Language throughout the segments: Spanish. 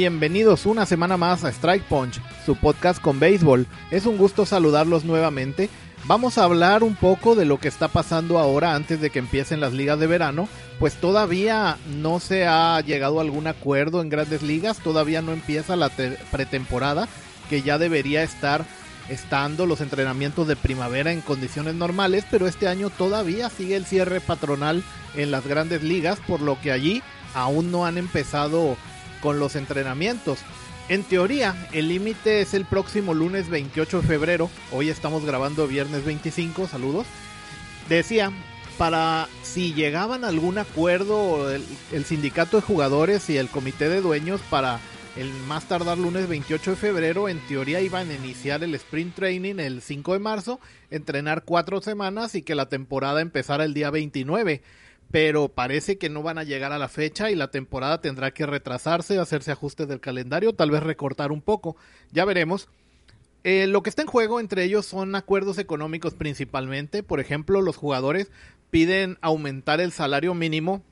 Bienvenidos una semana más a Strike Punch, su podcast con béisbol. Es un gusto saludarlos nuevamente. Vamos a hablar un poco de lo que está pasando ahora antes de que empiecen las ligas de verano, pues todavía no se ha llegado a algún acuerdo en grandes ligas, todavía no empieza la pretemporada, que ya debería estar estando los entrenamientos de primavera en condiciones normales, pero este año todavía sigue el cierre patronal en las grandes ligas, por lo que allí aún no han empezado con los entrenamientos. En teoría, el límite es el próximo lunes 28 de febrero. Hoy estamos grabando viernes 25, saludos. Decía, para si llegaban a algún acuerdo el, el, sindicato de jugadores y el comité de dueños para el más tardar lunes 28 de febrero, en teoría iban a iniciar el sprint training el 5 de marzo, entrenar cuatro semanas y que la temporada empezara el día 29 pero parece que no van a llegar a la fecha y la temporada tendrá que retrasarse, hacerse ajustes del calendario, tal vez recortar un poco, ya veremos. Eh, lo que está en juego entre ellos son acuerdos económicos principalmente, por ejemplo, los jugadores piden aumentar el salario mínimo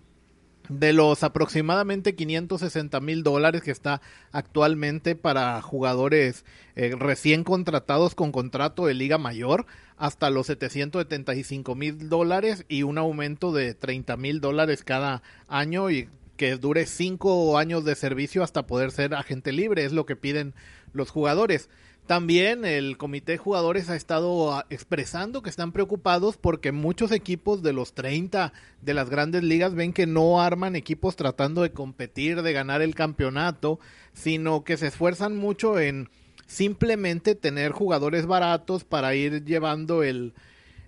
de los aproximadamente 560 mil dólares que está actualmente para jugadores eh, recién contratados con contrato de liga mayor hasta los 775 mil dólares y un aumento de 30 mil dólares cada año y que dure cinco años de servicio hasta poder ser agente libre, es lo que piden los jugadores. También el comité de jugadores ha estado ah, expresando que están preocupados porque muchos equipos de los 30 de las grandes ligas ven que no arman equipos tratando de competir, de ganar el campeonato, sino que se esfuerzan mucho en simplemente tener jugadores baratos para ir llevando el,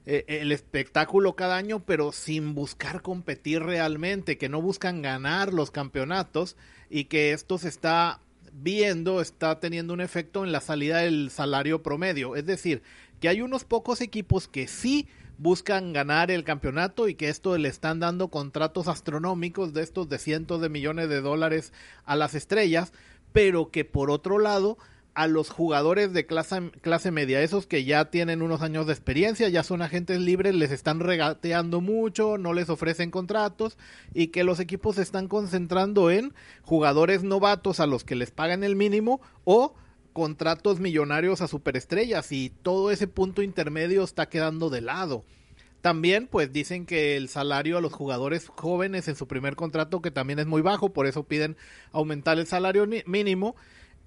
e, el espectáculo cada año, pero sin buscar competir realmente, que no buscan ganar los campeonatos y que esto se está viendo, está teniendo un efecto en la salida del salario promedio. Es decir, que hay unos pocos equipos que sí buscan ganar el campeonato y que esto le están dando contratos astronómicos de estos de cientos de millones de dólares a las estrellas, pero que por otro lado a los jugadores de clase, clase media, esos que ya tienen unos años de experiencia, ya son agentes libres, les están regateando mucho, no les ofrecen contratos y que los equipos se están concentrando en jugadores novatos a los que les pagan el mínimo o contratos millonarios a superestrellas y todo ese punto intermedio está quedando de lado. También pues dicen que el salario a los jugadores jóvenes en su primer contrato que también es muy bajo, por eso piden aumentar el salario mínimo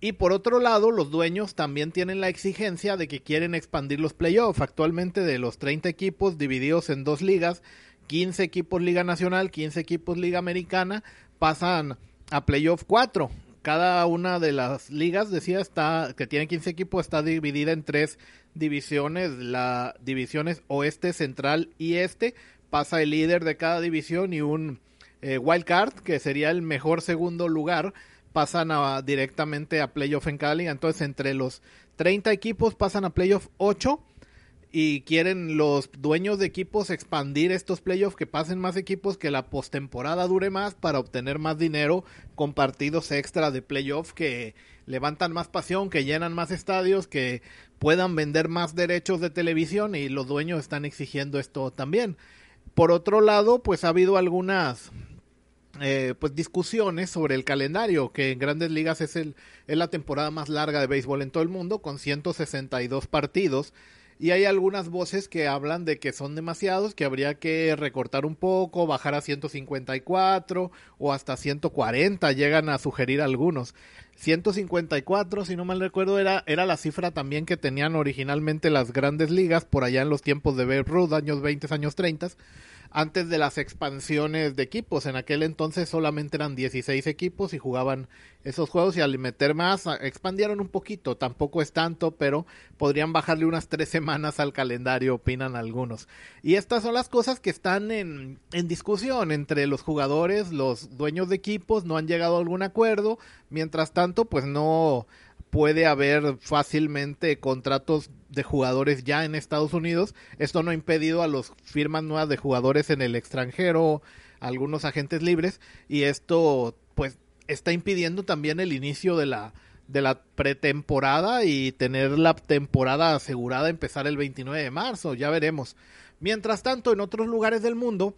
y por otro lado, los dueños también tienen la exigencia de que quieren expandir los playoffs. Actualmente de los 30 equipos divididos en dos ligas, 15 equipos Liga Nacional, 15 equipos Liga Americana, pasan a playoff 4. Cada una de las ligas, decía, está que tiene 15 equipos, está dividida en tres divisiones. La divisiones oeste, central y este. Pasa el líder de cada división y un eh, wild card, que sería el mejor segundo lugar pasan a, directamente a playoff en cada liga. Entonces, entre los 30 equipos pasan a playoff 8 y quieren los dueños de equipos expandir estos playoffs, que pasen más equipos, que la postemporada dure más para obtener más dinero con partidos extra de playoff que levantan más pasión, que llenan más estadios, que puedan vender más derechos de televisión y los dueños están exigiendo esto también. Por otro lado, pues ha habido algunas eh, pues discusiones sobre el calendario, que en grandes ligas es, el, es la temporada más larga de béisbol en todo el mundo, con 162 partidos. Y hay algunas voces que hablan de que son demasiados, que habría que recortar un poco, bajar a 154 o hasta 140, llegan a sugerir algunos. 154, si no mal recuerdo, era, era la cifra también que tenían originalmente las grandes ligas por allá en los tiempos de Babe Ruth, años 20, años 30 antes de las expansiones de equipos. En aquel entonces solamente eran 16 equipos y jugaban esos juegos y al meter más expandieron un poquito. Tampoco es tanto, pero podrían bajarle unas tres semanas al calendario, opinan algunos. Y estas son las cosas que están en, en discusión entre los jugadores, los dueños de equipos, no han llegado a algún acuerdo. Mientras tanto, pues no puede haber fácilmente contratos de jugadores ya en Estados Unidos. Esto no ha impedido a los firmas nuevas de jugadores en el extranjero, algunos agentes libres, y esto pues está impidiendo también el inicio de la de la pretemporada y tener la temporada asegurada empezar el 29 de marzo, ya veremos. Mientras tanto, en otros lugares del mundo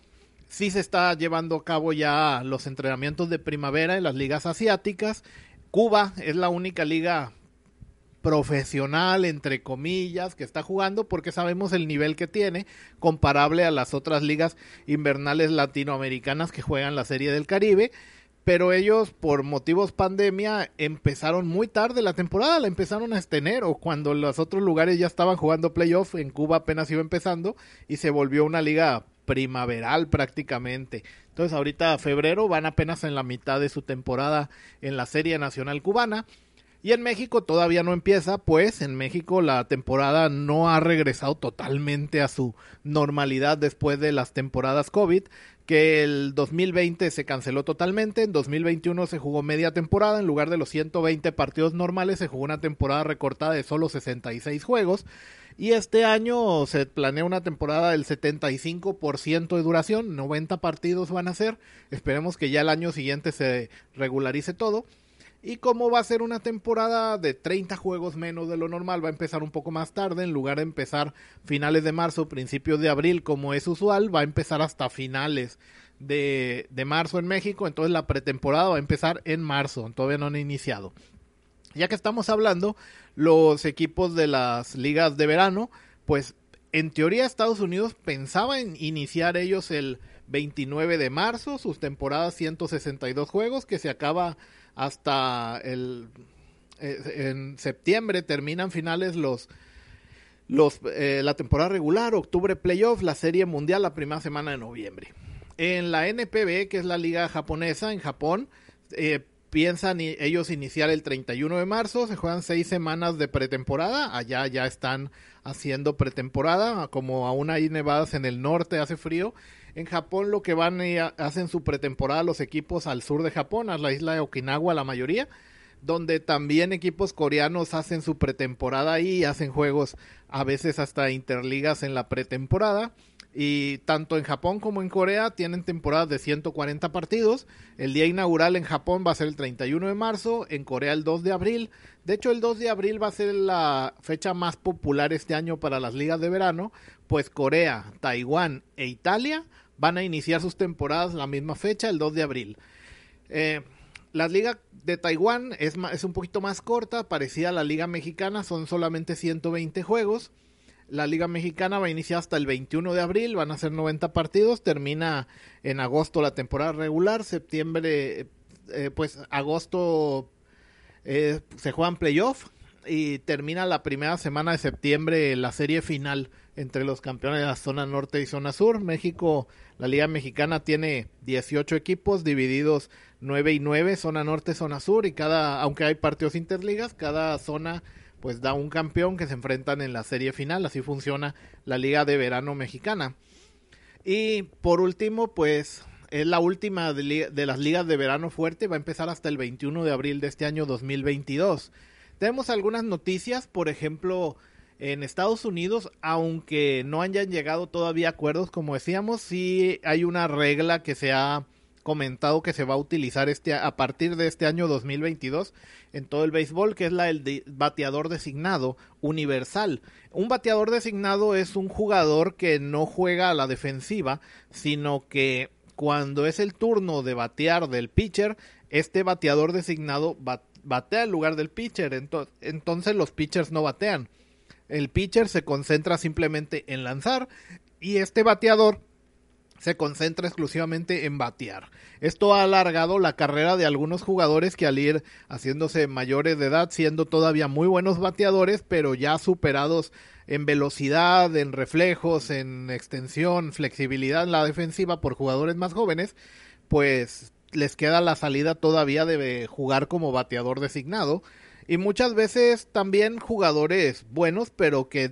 sí se está llevando a cabo ya los entrenamientos de primavera en las ligas asiáticas Cuba es la única liga profesional, entre comillas, que está jugando porque sabemos el nivel que tiene comparable a las otras ligas invernales latinoamericanas que juegan la Serie del Caribe. Pero ellos, por motivos pandemia, empezaron muy tarde la temporada, la empezaron hasta enero, cuando los otros lugares ya estaban jugando playoff, en Cuba apenas iba empezando y se volvió una liga primaveral prácticamente. Entonces ahorita febrero van apenas en la mitad de su temporada en la Serie Nacional Cubana y en México todavía no empieza, pues en México la temporada no ha regresado totalmente a su normalidad después de las temporadas COVID, que el 2020 se canceló totalmente, en 2021 se jugó media temporada, en lugar de los 120 partidos normales se jugó una temporada recortada de solo 66 juegos. Y este año se planea una temporada del 75% de duración, 90 partidos van a ser. Esperemos que ya el año siguiente se regularice todo. Y como va a ser una temporada de 30 juegos menos de lo normal, va a empezar un poco más tarde, en lugar de empezar finales de marzo, principios de abril, como es usual, va a empezar hasta finales de, de marzo en México, entonces la pretemporada va a empezar en marzo, todavía no han iniciado. Ya que estamos hablando, los equipos de las ligas de verano, pues en teoría Estados Unidos pensaba en iniciar ellos el 29 de marzo, sus temporadas 162 juegos, que se acaba hasta el eh, en septiembre terminan finales los los eh, la temporada regular, octubre playoff, la serie mundial la primera semana de noviembre. En la NPB, que es la liga japonesa en Japón, eh, piensan ellos iniciar el 31 de marzo, se juegan seis semanas de pretemporada, allá ya están haciendo pretemporada, como aún hay nevadas en el norte, hace frío, en Japón lo que van hacen su pretemporada los equipos al sur de Japón, a la isla de Okinawa la mayoría, donde también equipos coreanos hacen su pretemporada ahí hacen juegos a veces hasta interligas en la pretemporada. Y tanto en Japón como en Corea tienen temporadas de 140 partidos. El día inaugural en Japón va a ser el 31 de marzo, en Corea el 2 de abril. De hecho, el 2 de abril va a ser la fecha más popular este año para las ligas de verano, pues Corea, Taiwán e Italia van a iniciar sus temporadas la misma fecha, el 2 de abril. Eh, la liga de Taiwán es, es un poquito más corta, parecida a la liga mexicana, son solamente 120 juegos. La liga mexicana va a iniciar hasta el 21 de abril, van a ser 90 partidos, termina en agosto la temporada regular, septiembre, eh, pues agosto eh, se juegan playoff y termina la primera semana de septiembre la serie final entre los campeones de la zona norte y zona sur. México, la Liga Mexicana tiene 18 equipos divididos 9 y 9, zona norte, zona sur y cada, aunque hay partidos interligas, cada zona pues da un campeón que se enfrentan en la serie final, así funciona la Liga de Verano Mexicana. Y por último, pues es la última de, de las ligas de verano fuerte, va a empezar hasta el 21 de abril de este año 2022. Tenemos algunas noticias, por ejemplo, en Estados Unidos, aunque no hayan llegado todavía acuerdos, como decíamos, sí hay una regla que se ha comentado que se va a utilizar este a partir de este año 2022 en todo el béisbol, que es la del bateador designado universal. Un bateador designado es un jugador que no juega a la defensiva, sino que cuando es el turno de batear del pitcher, este bateador designado batea en lugar del pitcher, entonces los pitchers no batean. El pitcher se concentra simplemente en lanzar y este bateador se concentra exclusivamente en batear. Esto ha alargado la carrera de algunos jugadores que al ir haciéndose mayores de edad, siendo todavía muy buenos bateadores, pero ya superados en velocidad, en reflejos, en extensión, flexibilidad en la defensiva por jugadores más jóvenes, pues les queda la salida todavía de jugar como bateador designado y muchas veces también jugadores buenos, pero que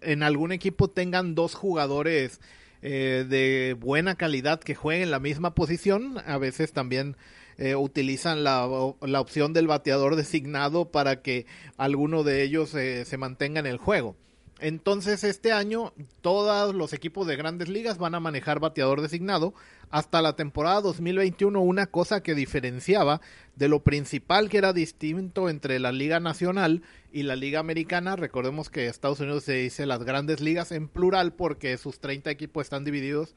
en algún equipo tengan dos jugadores eh, de buena calidad que jueguen la misma posición. A veces también eh, utilizan la, la, opción del bateador designado para que alguno de ellos eh, se mantenga en el juego. Entonces este año todos los equipos de grandes ligas van a manejar bateador designado. Hasta la temporada 2021 una cosa que diferenciaba de lo principal que era distinto entre la Liga Nacional y la Liga Americana. Recordemos que Estados Unidos se dice las grandes ligas en plural porque sus 30 equipos están divididos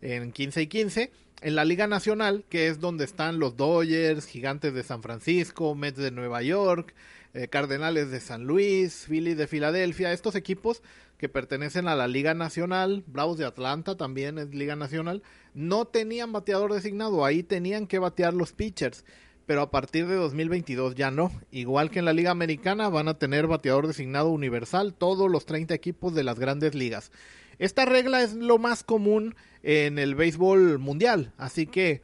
en 15 y 15. en la Liga Nacional, que es donde están los Dodgers, Gigantes de San Francisco, Mets de Nueva York, eh, Cardenales de San Luis, Phillies de Filadelfia, estos equipos que pertenecen a la Liga Nacional, Bravos de Atlanta también es Liga Nacional, no tenían bateador designado, ahí tenían que batear los pitchers, pero a partir de 2022 ya no. Igual que en la Liga Americana van a tener bateador designado universal todos los 30 equipos de las grandes ligas. Esta regla es lo más común en el béisbol mundial, así que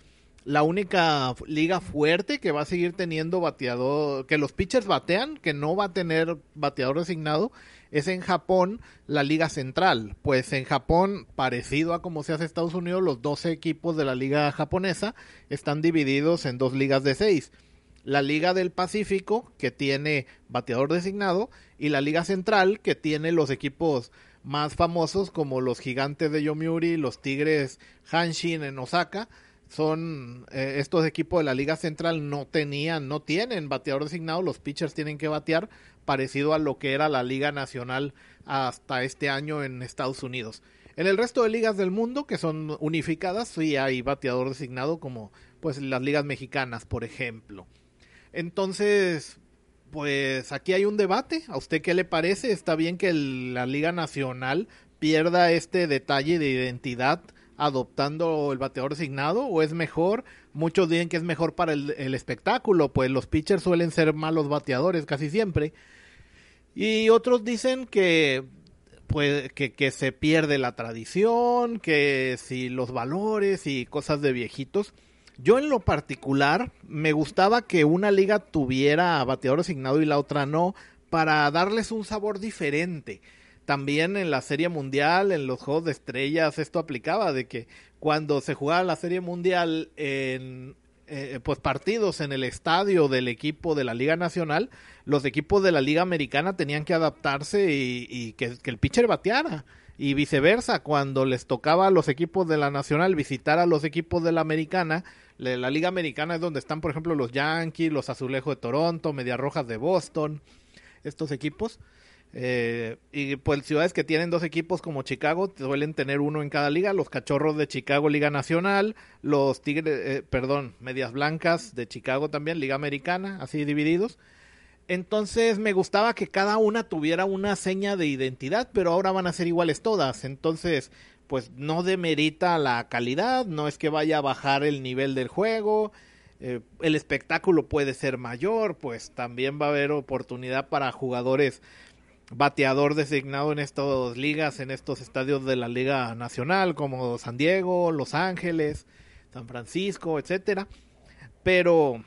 la única liga fuerte que va a seguir teniendo bateador, que los pitchers batean, que no va a tener bateador designado, es en Japón la liga central. Pues en Japón, parecido a como se hace Estados Unidos, los 12 equipos de la liga japonesa están divididos en dos ligas de seis. La liga del Pacífico, que tiene bateador designado, y la liga central, que tiene los equipos más famosos como los gigantes de Yomiuri, los tigres Hanshin en Osaka, son eh, estos equipos de la Liga Central no tenían, no tienen bateador designado, los pitchers tienen que batear parecido a lo que era la Liga Nacional hasta este año en Estados Unidos. En el resto de ligas del mundo que son unificadas, sí hay bateador designado como pues las ligas mexicanas, por ejemplo. Entonces, pues aquí hay un debate. ¿A usted qué le parece? ¿Está bien que la Liga Nacional pierda este detalle de identidad adoptando el bateador designado o es mejor? Muchos dicen que es mejor para el, espectáculo, pues los pitchers suelen ser malos bateadores casi siempre. Y otros dicen que pues que, que se pierde la tradición, que si los valores y cosas de viejitos. Yo en lo particular me gustaba que una liga tuviera bateador designado y la otra no, para darles un sabor diferente también en la Serie Mundial, en los Juegos de Estrellas, esto aplicaba de que cuando se jugaba la Serie Mundial en eh, pues partidos en el estadio del equipo de la Liga Nacional, los equipos de la Liga Americana tenían que adaptarse y, que, el pitcher bateara. Y viceversa, cuando les tocaba a los equipos de la Nacional visitar a los equipos de la Americana, la Liga Americana es donde están, por ejemplo, los Yankees, los Azulejos de Toronto, Medias Rojas de Boston, estos equipos eh, y pues ciudades que tienen dos equipos como Chicago suelen tener uno en cada liga, los Cachorros de Chicago Liga Nacional, los Tigres, eh, perdón, Medias Blancas de Chicago también Liga Americana, así divididos. Entonces me gustaba que cada una tuviera una seña de identidad, pero ahora van a ser iguales todas. Entonces, pues no demerita la calidad, no es que vaya a bajar el nivel del juego. Eh, el espectáculo puede ser mayor, pues también va a haber oportunidad para jugadores bateador designado en estas ligas, en estos estadios de la Liga Nacional, como San Diego, Los Ángeles, San Francisco, etcétera. Pero,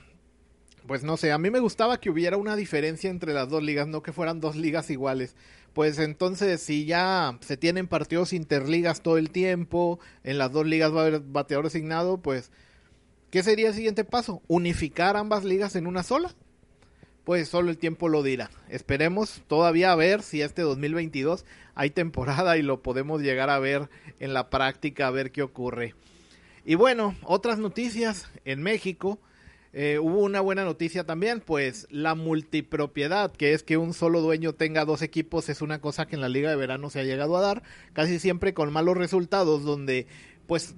pues no sé, a mí me gustaba que hubiera una diferencia entre las dos ligas, no que fueran dos ligas iguales. Pues entonces, si ya se tienen partidos interligas todo el tiempo, en las dos ligas va a haber bateador designado, pues, ¿qué sería el siguiente paso? Unificar ambas ligas en una sola pues solo el tiempo lo dirá. Esperemos todavía a ver si este 2022 hay temporada y lo podemos llegar a ver en la práctica, a ver qué ocurre. Y bueno, otras noticias en México. Eh, hubo una buena noticia también, pues la multipropiedad, que es que un solo dueño tenga dos equipos, es una cosa que en la liga de verano se ha llegado a dar, casi siempre con malos resultados, donde pues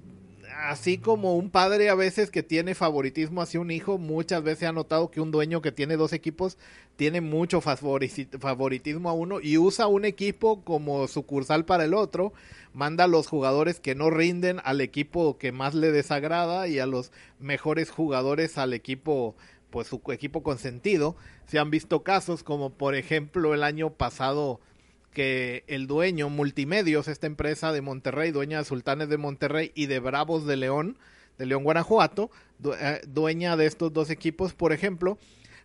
así como un padre a veces que tiene favoritismo hacia un hijo, muchas veces ha notado que un dueño que tiene dos equipos tiene mucho favoritismo a uno y usa un equipo como sucursal para el otro, manda a los jugadores que no rinden al equipo que más le desagrada y a los mejores jugadores al equipo pues su equipo consentido. Se han visto casos como por ejemplo el año pasado que el dueño Multimedios, esta empresa de Monterrey, dueña de Sultanes de Monterrey y de Bravos de León, de León Guanajuato, eh, dueña de estos dos equipos, por ejemplo,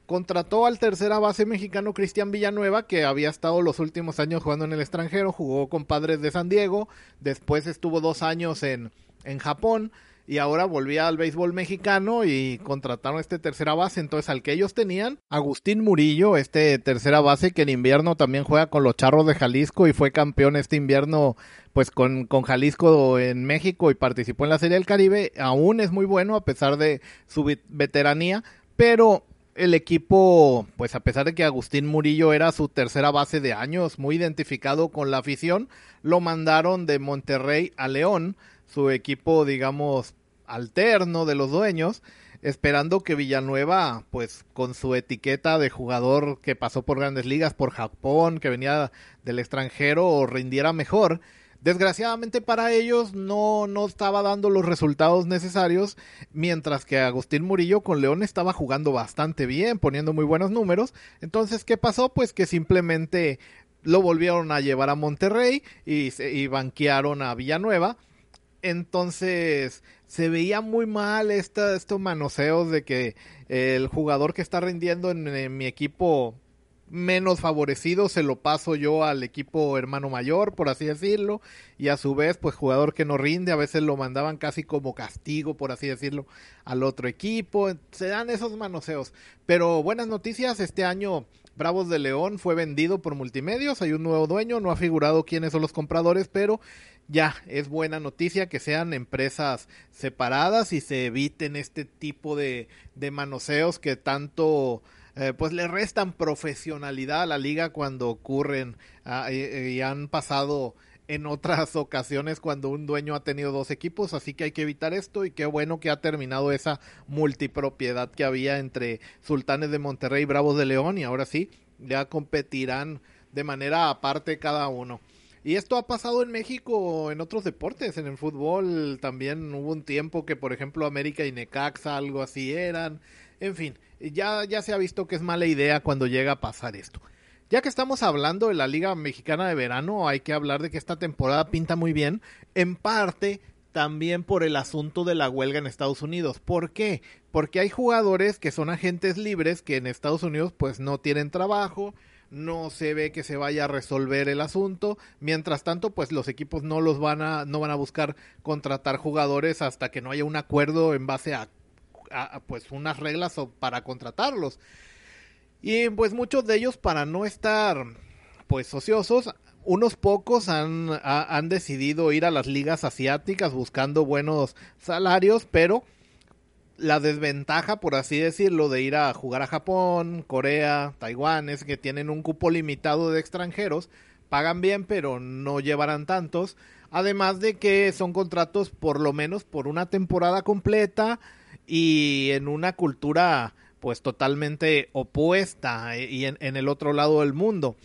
contrató al tercera base mexicano Cristian Villanueva, que había estado los últimos años jugando en el extranjero, jugó con Padres de San Diego, después estuvo dos años en, en Japón, y ahora volvía al béisbol mexicano y contrataron este tercera base. Entonces, al que ellos tenían, Agustín Murillo, este tercera base que en invierno también juega con los Charros de Jalisco y fue campeón este invierno, pues con, con Jalisco en México y participó en la Serie del Caribe. Aún es muy bueno a pesar de su veteranía, pero el equipo, pues a pesar de que Agustín Murillo era su tercera base de años, muy identificado con la afición, lo mandaron de Monterrey a León, su equipo, digamos, alterno de los dueños, esperando que Villanueva, pues con su etiqueta de jugador que pasó por grandes ligas, por Japón, que venía del extranjero, rindiera mejor. Desgraciadamente para ellos no, no estaba dando los resultados necesarios, mientras que Agustín Murillo con León estaba jugando bastante bien, poniendo muy buenos números. Entonces, ¿qué pasó? Pues que simplemente lo volvieron a llevar a Monterrey y, y banquearon a Villanueva. Entonces se veía muy mal esta, estos manoseos de que el jugador que está rindiendo en, mi equipo menos favorecido se lo paso yo al equipo hermano mayor, por así decirlo, y a su vez, pues jugador que no rinde, a veces lo mandaban casi como castigo, por así decirlo, al otro equipo, se dan esos manoseos. Pero buenas noticias, este año Bravos de León fue vendido por multimedios, hay un nuevo dueño, no ha figurado quiénes son los compradores, pero ya es buena noticia que sean empresas separadas y se eviten este tipo de, manoseos que tanto eh, pues le restan profesionalidad a la liga cuando ocurren ah, y, han pasado en otras ocasiones cuando un dueño ha tenido dos equipos, así que hay que evitar esto y qué bueno que ha terminado esa multipropiedad que había entre Sultanes de Monterrey y Bravos de León y ahora sí, ya competirán de manera aparte cada uno. Y esto ha pasado en México en otros deportes, en el fútbol también hubo un tiempo que por ejemplo América y Necaxa algo así eran, en fin, ya, ya se ha visto que es mala idea cuando llega a pasar esto. Ya que estamos hablando de la Liga Mexicana de Verano, hay que hablar de que esta temporada pinta muy bien, en parte también por el asunto de la huelga en Estados Unidos. ¿Por qué? Porque hay jugadores que son agentes libres que en Estados Unidos pues no tienen trabajo, no se ve que se vaya a resolver el asunto. Mientras tanto, pues los equipos no los van a, no van a buscar contratar jugadores hasta que no haya un acuerdo en base a, pues unas reglas para contratarlos. Y pues muchos de ellos, para no estar pues ociosos, unos pocos han, han decidido ir a las ligas asiáticas buscando buenos salarios, pero la desventaja, por así decirlo, de ir a jugar a Japón, Corea, Taiwán, es que tienen un cupo limitado de extranjeros, pagan bien, pero no llevarán tantos. Además de que son contratos por lo menos por una temporada completa y en una cultura pues totalmente opuesta y en, en el otro lado del mundo.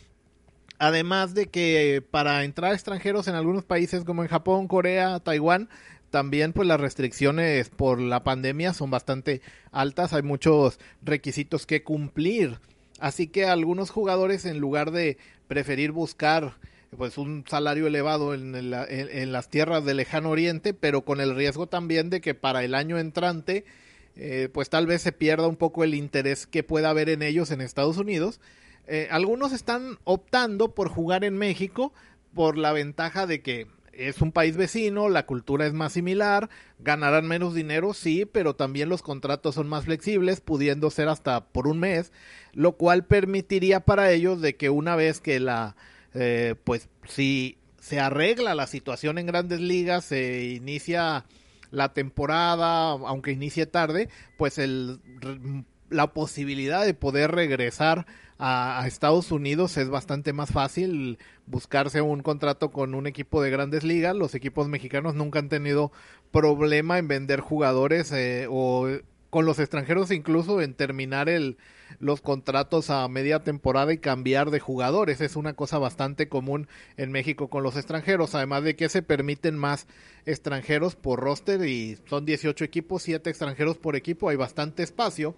Además de que para entrar extranjeros en algunos países como en Japón, Corea, Taiwán, también pues las restricciones por la pandemia son bastante altas, hay muchos requisitos que cumplir. Así que algunos jugadores en lugar de preferir buscar pues un salario elevado en, las tierras del lejano oriente, pero con el riesgo también de que para el año entrante eh, pues tal vez se pierda un poco el interés que pueda haber en ellos en Estados Unidos. Eh, algunos están optando por jugar en México por la ventaja de que es un país vecino, la cultura es más similar, ganarán menos dinero, sí, pero también los contratos son más flexibles, pudiendo ser hasta por un mes, lo cual permitiría para ellos de que una vez que la, eh, pues si se arregla la situación en grandes ligas, se inicia la temporada, aunque inicie tarde, pues el, la posibilidad de poder regresar a, Estados Unidos es bastante más fácil buscarse un contrato con un equipo de grandes ligas. Los equipos mexicanos nunca han tenido problema en vender jugadores eh, o con los extranjeros incluso en terminar el, los contratos a media temporada y cambiar de jugadores. Es una cosa bastante común en México con los extranjeros, además de que se permiten más extranjeros por roster y son 18 equipos, 7 extranjeros por equipo, hay bastante espacio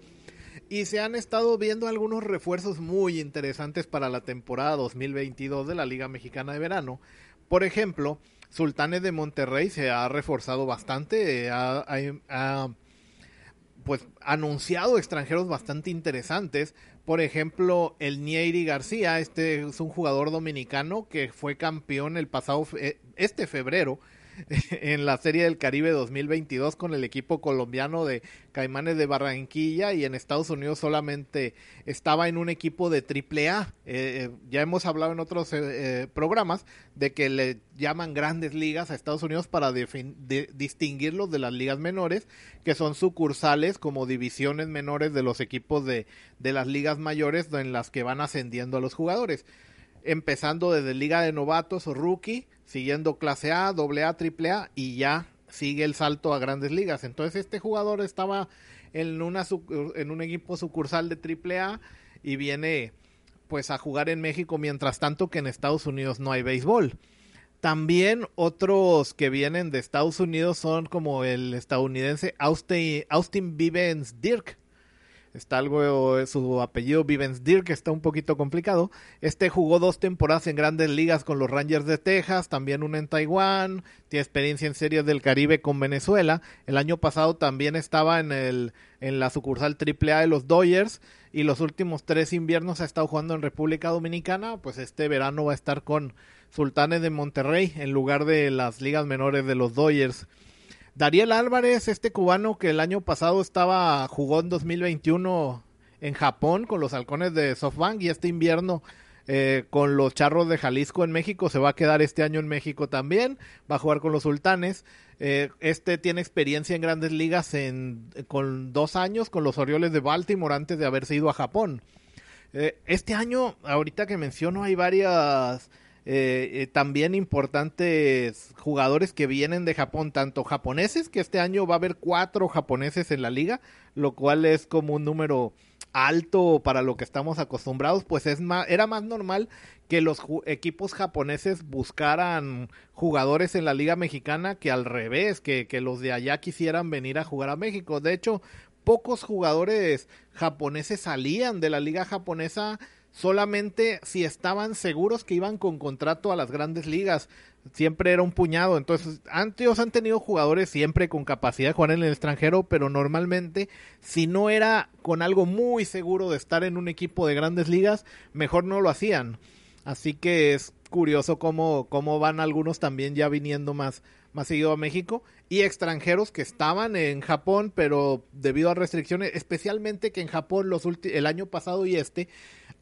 y se han estado viendo algunos refuerzos muy interesantes para la temporada 2022 de la Liga Mexicana de Verano. Por ejemplo, Sultanes de Monterrey se ha reforzado bastante, eh, ha, pues anunciado extranjeros bastante interesantes. Por ejemplo, el Nieri García, este es un jugador dominicano que fue campeón el pasado este febrero en la Serie del Caribe 2022 con el equipo colombiano de Caimanes de Barranquilla y en Estados Unidos solamente estaba en un equipo de triple A. Eh, eh, ya hemos hablado en otros eh, programas de que le llaman grandes ligas a Estados Unidos para distinguirlos de las ligas menores, que son sucursales como divisiones menores de los equipos de, de las ligas mayores en las que van ascendiendo a los jugadores empezando desde Liga de Novatos o Rookie, siguiendo clase A, doble A, triple A y ya sigue el salto a grandes ligas. Entonces este jugador estaba en, una, en un equipo sucursal de AAA y viene pues a jugar en México mientras tanto que en Estados Unidos no hay béisbol. También otros que vienen de Estados Unidos son como el estadounidense Austin, Austin Vivens Dirk, Está algo, su apellido Vivens Dirk, que está un poquito complicado. Este jugó dos temporadas en grandes ligas con los Rangers de Texas, también una en Taiwán, tiene experiencia en series del Caribe con Venezuela. El año pasado también estaba en, el, en la sucursal AAA de los Dodgers y los últimos tres inviernos ha estado jugando en República Dominicana. Pues este verano va a estar con Sultanes de Monterrey en lugar de las ligas menores de los Dodgers. Dariel Álvarez, este cubano que el año pasado estaba jugó en 2021 en Japón con los halcones de SoftBank y este invierno eh, con los charros de Jalisco en México, se va a quedar este año en México también, va a jugar con los sultanes. Eh, este tiene experiencia en grandes ligas en, con dos años con los Orioles de Baltimore antes de haberse ido a Japón. Eh, este año, ahorita que menciono, hay varias eh, eh, también importantes jugadores que vienen de Japón, tanto japoneses, que este año va a haber cuatro japoneses en la liga, lo cual es como un número alto para lo que estamos acostumbrados, pues es más, era más normal que los equipos japoneses buscaran jugadores en la liga mexicana que al revés, que, que los de allá quisieran venir a jugar a México. De hecho, pocos jugadores japoneses salían de la liga japonesa solamente si estaban seguros que iban con contrato a las grandes ligas. Siempre era un puñado. Entonces, antes han tenido jugadores siempre con capacidad de jugar en el extranjero, pero normalmente, si no era con algo muy seguro de estar en un equipo de grandes ligas, mejor no lo hacían. Así que es curioso cómo, cómo van algunos también ya viniendo más, más seguido a México y extranjeros que estaban en Japón, pero debido a restricciones, especialmente que en Japón los el año pasado y este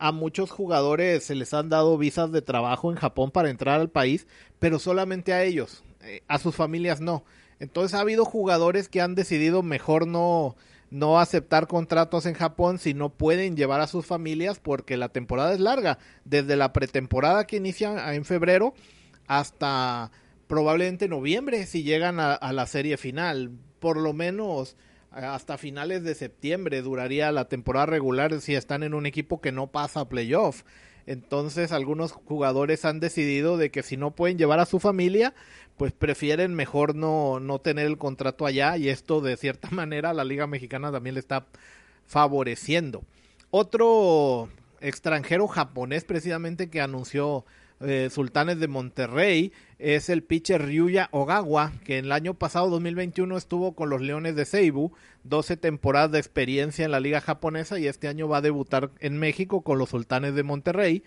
a muchos jugadores se les han dado visas de trabajo en Japón para entrar al país, pero solamente a ellos, eh, a sus familias no. Entonces ha habido jugadores que han decidido mejor no, no aceptar contratos en Japón si no pueden llevar a sus familias porque la temporada es larga, desde la pretemporada que inicia en febrero hasta probablemente noviembre si llegan a la serie final. Por lo menos hasta finales de septiembre duraría la temporada regular si están en un equipo que no pasa a playoff. Entonces algunos jugadores han decidido de que si no pueden llevar a su familia, pues prefieren mejor no, no tener el contrato allá y esto de cierta manera la Liga Mexicana también le está favoreciendo. Otro extranjero japonés precisamente que anunció eh, Sultanes de Monterrey es el pitcher Ryuya Ogawa, que en el año pasado 2021 estuvo con los Leones de Seibu, 12 temporadas de experiencia en la liga japonesa y este año va a debutar en México con los Sultanes de Monterrey.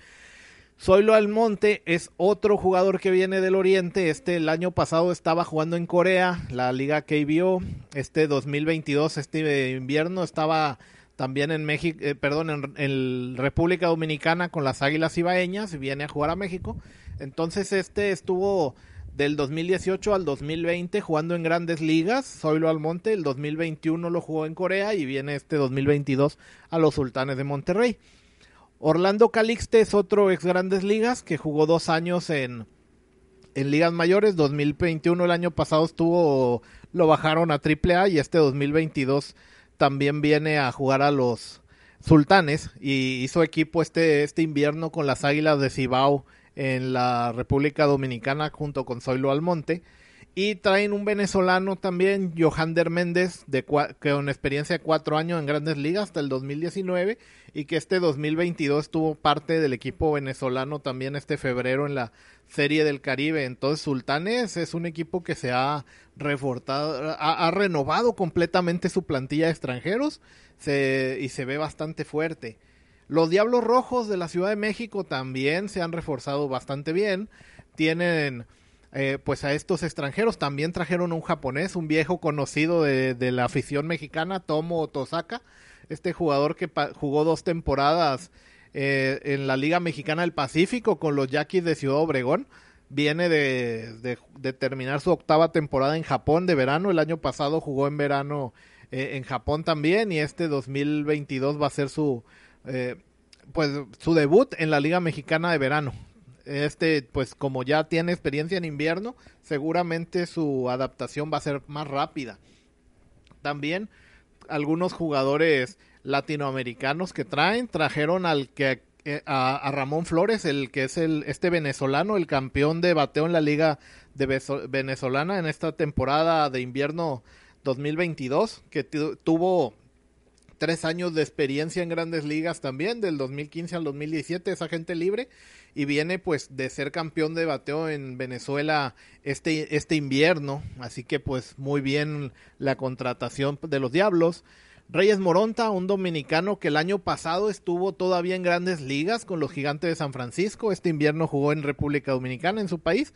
Zoilo Almonte es otro jugador que viene del Oriente. Este el año pasado estaba jugando en Corea, la liga KBO. Este 2022, este invierno, estaba también en México, eh, perdón, en, República Dominicana con las Águilas Ibaeñas viene a jugar a México. Entonces este estuvo del 2018 al 2020 jugando en grandes ligas, Zoilo Almonte, el 2021 lo jugó en Corea y viene este 2022 a los Sultanes de Monterrey. Orlando Calixte es otro ex grandes ligas que jugó dos años en, en ligas mayores, 2021 el año pasado estuvo, lo bajaron a AAA y este 2022 también viene a jugar a los Sultanes y hizo equipo este, este invierno con las Águilas de Cibao en la República Dominicana junto con Zoilo Almonte. Y traen un venezolano también, Johander Méndez, de con experiencia de cuatro años en grandes ligas hasta el 2019 y que este 2022 estuvo parte del equipo venezolano también este febrero en la Serie del Caribe. Entonces Sultanes es un equipo que se ha reforzado, ha, renovado completamente su plantilla de extranjeros y se ve bastante fuerte. Los Diablos Rojos de la Ciudad de México también se han reforzado bastante bien. Tienen eh, pues a estos extranjeros. También trajeron un japonés, un viejo conocido de, la afición mexicana, Tomo Tosaka, este jugador que jugó dos temporadas eh, en la Liga Mexicana del Pacífico con los Yaquis de Ciudad Obregón. Viene de, terminar su octava temporada en Japón de verano. El año pasado jugó en verano eh, en Japón también y este 2022 va a ser su, pues, su debut en la Liga Mexicana de verano este, pues como ya tiene experiencia en invierno, seguramente su adaptación va a ser más rápida. También algunos jugadores latinoamericanos que traen, trajeron al que eh, a, Ramón Flores, el que es el este venezolano, el campeón de bateo en la liga de venezolana en esta temporada de invierno 2022, que tuvo tres años de experiencia en grandes ligas también, del 2015 al 2017, es agente libre y viene pues de ser campeón de bateo en Venezuela este, este invierno, así que pues muy bien la contratación de los Diablos. Reyes Moronta, un dominicano que el año pasado estuvo todavía en grandes ligas con los gigantes de San Francisco, este invierno jugó en República Dominicana, en su país,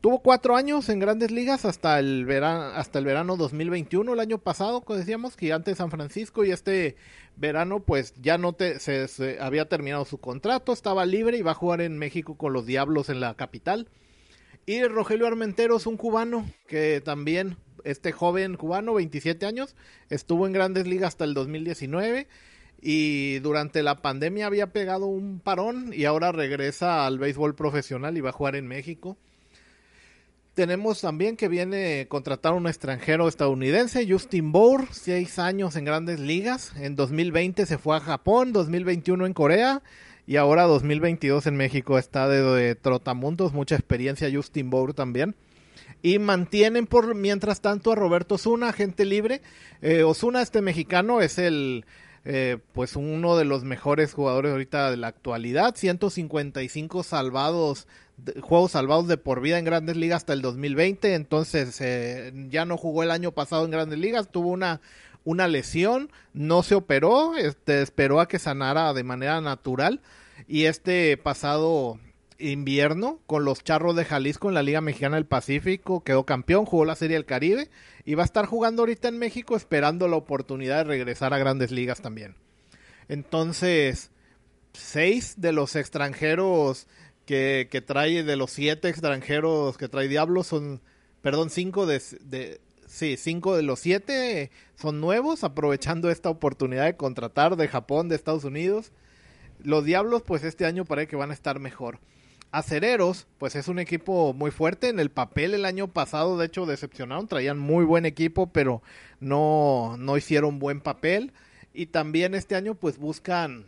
Tuvo cuatro años en grandes ligas hasta el, verano, hasta el verano 2021, el año pasado, como decíamos, Gigante de San Francisco, y este verano pues ya no te, se, había terminado su contrato, estaba libre y va a jugar en México con los Diablos en la capital. Y Rogelio Armenteros, un cubano que también, este joven cubano, 27 años, estuvo en grandes ligas hasta el 2019 y durante la pandemia había pegado un parón y ahora regresa al béisbol profesional y va a jugar en México. Tenemos también que viene a contratar un extranjero estadounidense, Justin Bour, seis años en grandes ligas. En 2020 se fue a Japón, 2021 en Corea y ahora 2022 en México. Está de, trotamundos, mucha experiencia Justin Bour también. Y mantienen por mientras tanto a Roberto Osuna, agente libre. Eh, Osuna, este mexicano, es el eh, pues uno de los mejores jugadores ahorita de la actualidad. 155 salvados juegos salvados de por vida en grandes ligas hasta el 2020, entonces eh, ya no jugó el año pasado en grandes ligas, tuvo una, una lesión, no se operó, este, esperó a que sanara de manera natural y este pasado invierno con los Charros de Jalisco en la Liga Mexicana del Pacífico quedó campeón, jugó la Serie del Caribe y va a estar jugando ahorita en México esperando la oportunidad de regresar a grandes ligas también. Entonces, seis de los extranjeros que, trae de los siete extranjeros que trae Diablo son, perdón, cinco de, de, sí, cinco de los siete son nuevos, aprovechando esta oportunidad de contratar de Japón, de Estados Unidos. Los Diablos, pues este año parece que van a estar mejor. Acereros, pues es un equipo muy fuerte. En el papel el año pasado, de hecho, decepcionaron. Traían muy buen equipo, pero no, no hicieron buen papel. Y también este año, pues buscan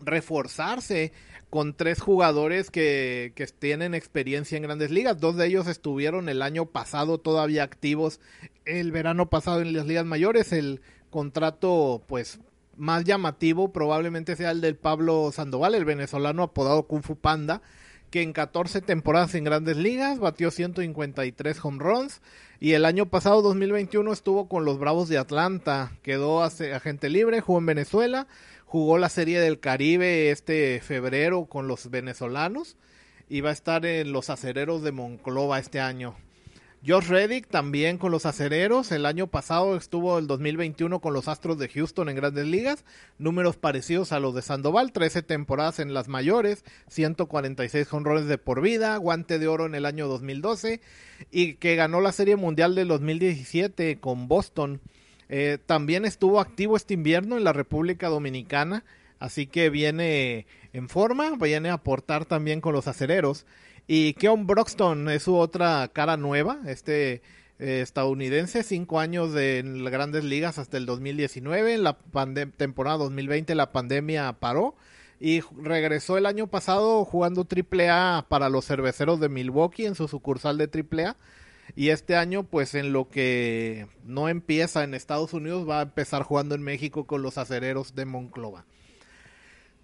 reforzarse con tres jugadores que, que, tienen experiencia en grandes ligas. Dos de ellos estuvieron el año pasado todavía activos el verano pasado en las ligas mayores. El contrato, pues, más llamativo probablemente sea el del Pablo Sandoval, el venezolano apodado Kung Fu Panda, que en 14 temporadas en grandes ligas batió 153 home runs y el año pasado 2021 estuvo con los Bravos de Atlanta, quedó agente libre, jugó en Venezuela jugó la Serie del Caribe este febrero con los venezolanos y va a estar en los acereros de Monclova este año. Josh Reddick también con los acereros. El año pasado estuvo el 2021 con los Astros de Houston en grandes ligas. Números parecidos a los de Sandoval. 13 temporadas en las mayores. 146 jonrones de por vida. Guante de oro en el año 2012. Y que ganó la Serie Mundial del 2017 con Boston. Eh, también estuvo activo este invierno en la República Dominicana, así que viene en forma, viene a aportar también con los acereros. Y Keon Broxton es su otra cara nueva, este eh, estadounidense, cinco años de, en las grandes ligas hasta el 2019, en la temporada 2020 la pandemia paró y regresó el año pasado jugando AAA para los cerveceros de Milwaukee en su sucursal de AAA y este año, pues en lo que no empieza en Estados Unidos, va a empezar jugando en México con los acereros de Monclova.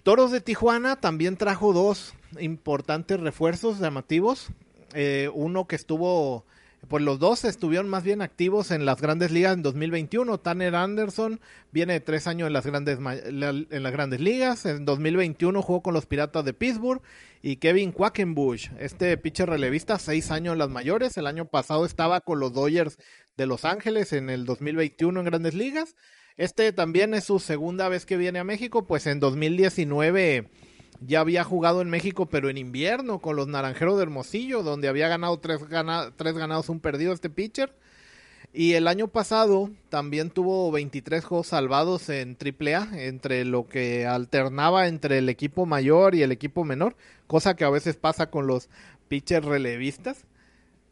Toros de Tijuana también trajo dos importantes refuerzos llamativos. Eh, uno que estuvo pues los dos estuvieron más bien activos en las grandes ligas en 2021. Tanner Anderson viene tres años en las grandes, en las grandes ligas. En 2021 jugó con los Piratas de Pittsburgh. Y Kevin Quackenbush, este pitcher relevista, seis años en las mayores. El año pasado estaba con los Dodgers de Los Ángeles en el 2021 en grandes ligas. Este también es su segunda vez que viene a México, pues en 2019 ya había jugado en México, pero en invierno, con los Naranjeros de Hermosillo, donde había ganado tres, tres ganados, un perdido este pitcher. Y el año pasado también tuvo 23 juegos salvados en AAA, entre lo que alternaba entre el equipo mayor y el equipo menor, cosa que a veces pasa con los pitchers relevistas.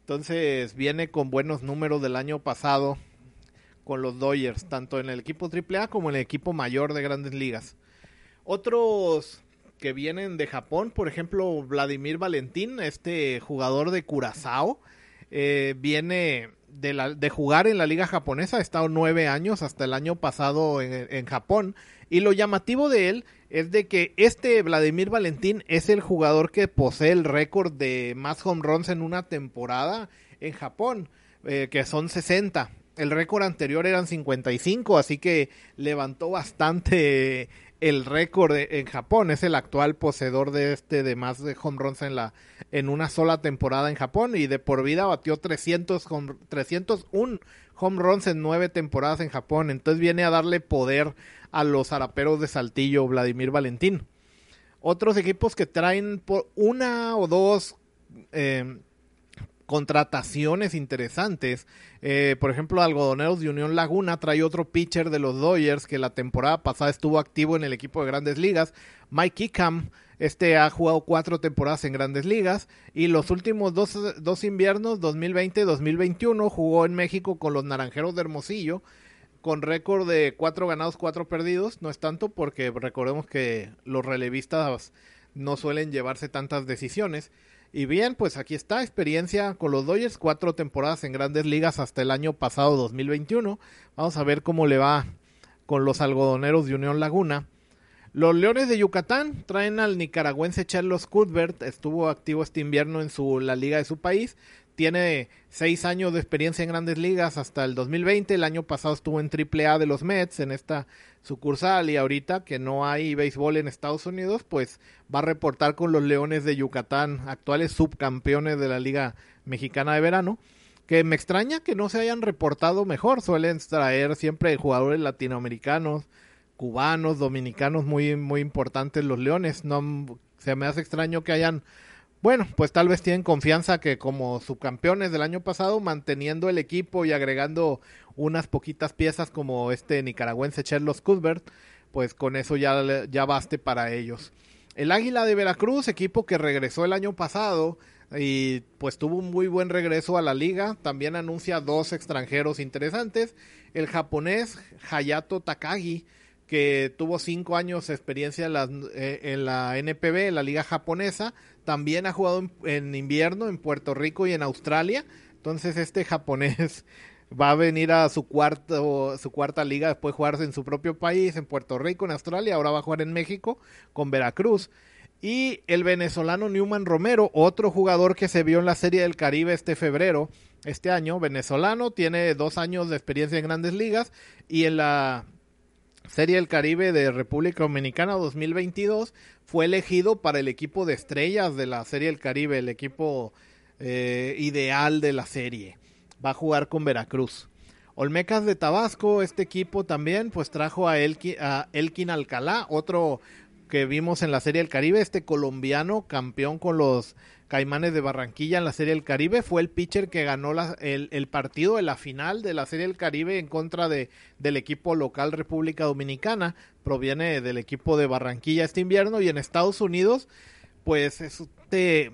Entonces viene con buenos números del año pasado con los Dodgers, tanto en el equipo AAA como en el equipo mayor de grandes ligas. Otros que vienen de Japón, por ejemplo, Vladimir Valentín, este jugador de Curazao, eh, viene de, la, de jugar en la liga japonesa, ha estado nueve años hasta el año pasado en, Japón. Y lo llamativo de él es de que este Vladimir Valentín es el jugador que posee el récord de más home runs en una temporada en Japón, eh, que son 60. El récord anterior eran 55, así que levantó bastante el récord en Japón. Es el actual poseedor de este de más de home runs en la en una sola temporada en Japón y de por vida batió 300 301 home runs en nueve temporadas en Japón. Entonces viene a darle poder a los araperos de Saltillo Vladimir Valentín. Otros equipos que traen por una o dos eh, contrataciones interesantes. Eh, por ejemplo, Algodoneros de Unión Laguna trae otro pitcher de los Dodgers que la temporada pasada estuvo activo en el equipo de grandes ligas. Mike Ickham, este ha jugado cuatro temporadas en grandes ligas y los últimos dos, dos inviernos, 2020 y 2021, jugó en México con los Naranjeros de Hermosillo con récord de cuatro ganados, cuatro perdidos. No es tanto porque recordemos que los relevistas no suelen llevarse tantas decisiones. Y bien, pues aquí está, experiencia con los Dodgers, cuatro temporadas en grandes ligas hasta el año pasado 2021. Vamos a ver cómo le va con los algodoneros de Unión Laguna. Los Leones de Yucatán traen al nicaragüense Charles Cuthbert, estuvo activo este invierno en su, la liga de su país, tiene seis años de experiencia en grandes ligas hasta el 2020. El año pasado estuvo en AAA de los Mets en esta sucursal y ahorita que no hay béisbol en Estados Unidos, pues va a reportar con los Leones de Yucatán, actuales subcampeones de la Liga Mexicana de Verano. Que me extraña que no se hayan reportado mejor. Suelen traer siempre jugadores latinoamericanos, cubanos, dominicanos muy, muy importantes los Leones. No se me hace extraño que hayan bueno, pues tal vez tienen confianza que como subcampeones del año pasado, manteniendo el equipo y agregando unas poquitas piezas como este nicaragüense Charles Cuthbert, pues con eso ya, ya baste para ellos. El Águila de Veracruz, equipo que regresó el año pasado y pues tuvo un muy buen regreso a la liga, también anuncia dos extranjeros interesantes, el japonés Hayato Takagi, que tuvo cinco años de experiencia en la, eh, en la NPB, en la liga japonesa, también ha jugado en, invierno en Puerto Rico y en Australia. Entonces este japonés va a venir a su cuarto, su cuarta liga después de jugarse en su propio país, en Puerto Rico, en Australia. Ahora va a jugar en México con Veracruz. Y el venezolano Newman Romero, otro jugador que se vio en la Serie del Caribe este febrero, este año, venezolano, tiene dos años de experiencia en grandes ligas y en la Serie del Caribe de República Dominicana 2022 fue elegido para el equipo de estrellas de la Serie del Caribe, el equipo eh, ideal de la serie. Va a jugar con Veracruz. Olmecas de Tabasco, este equipo también, pues trajo a, a Elkin Alcalá, otro que vimos en la Serie del Caribe, este colombiano campeón con los Caimanes de Barranquilla en la Serie del Caribe. Fue el pitcher que ganó el, partido de la final de la Serie del Caribe en contra de, del equipo local República Dominicana. Proviene del equipo de Barranquilla este invierno y en Estados Unidos, pues este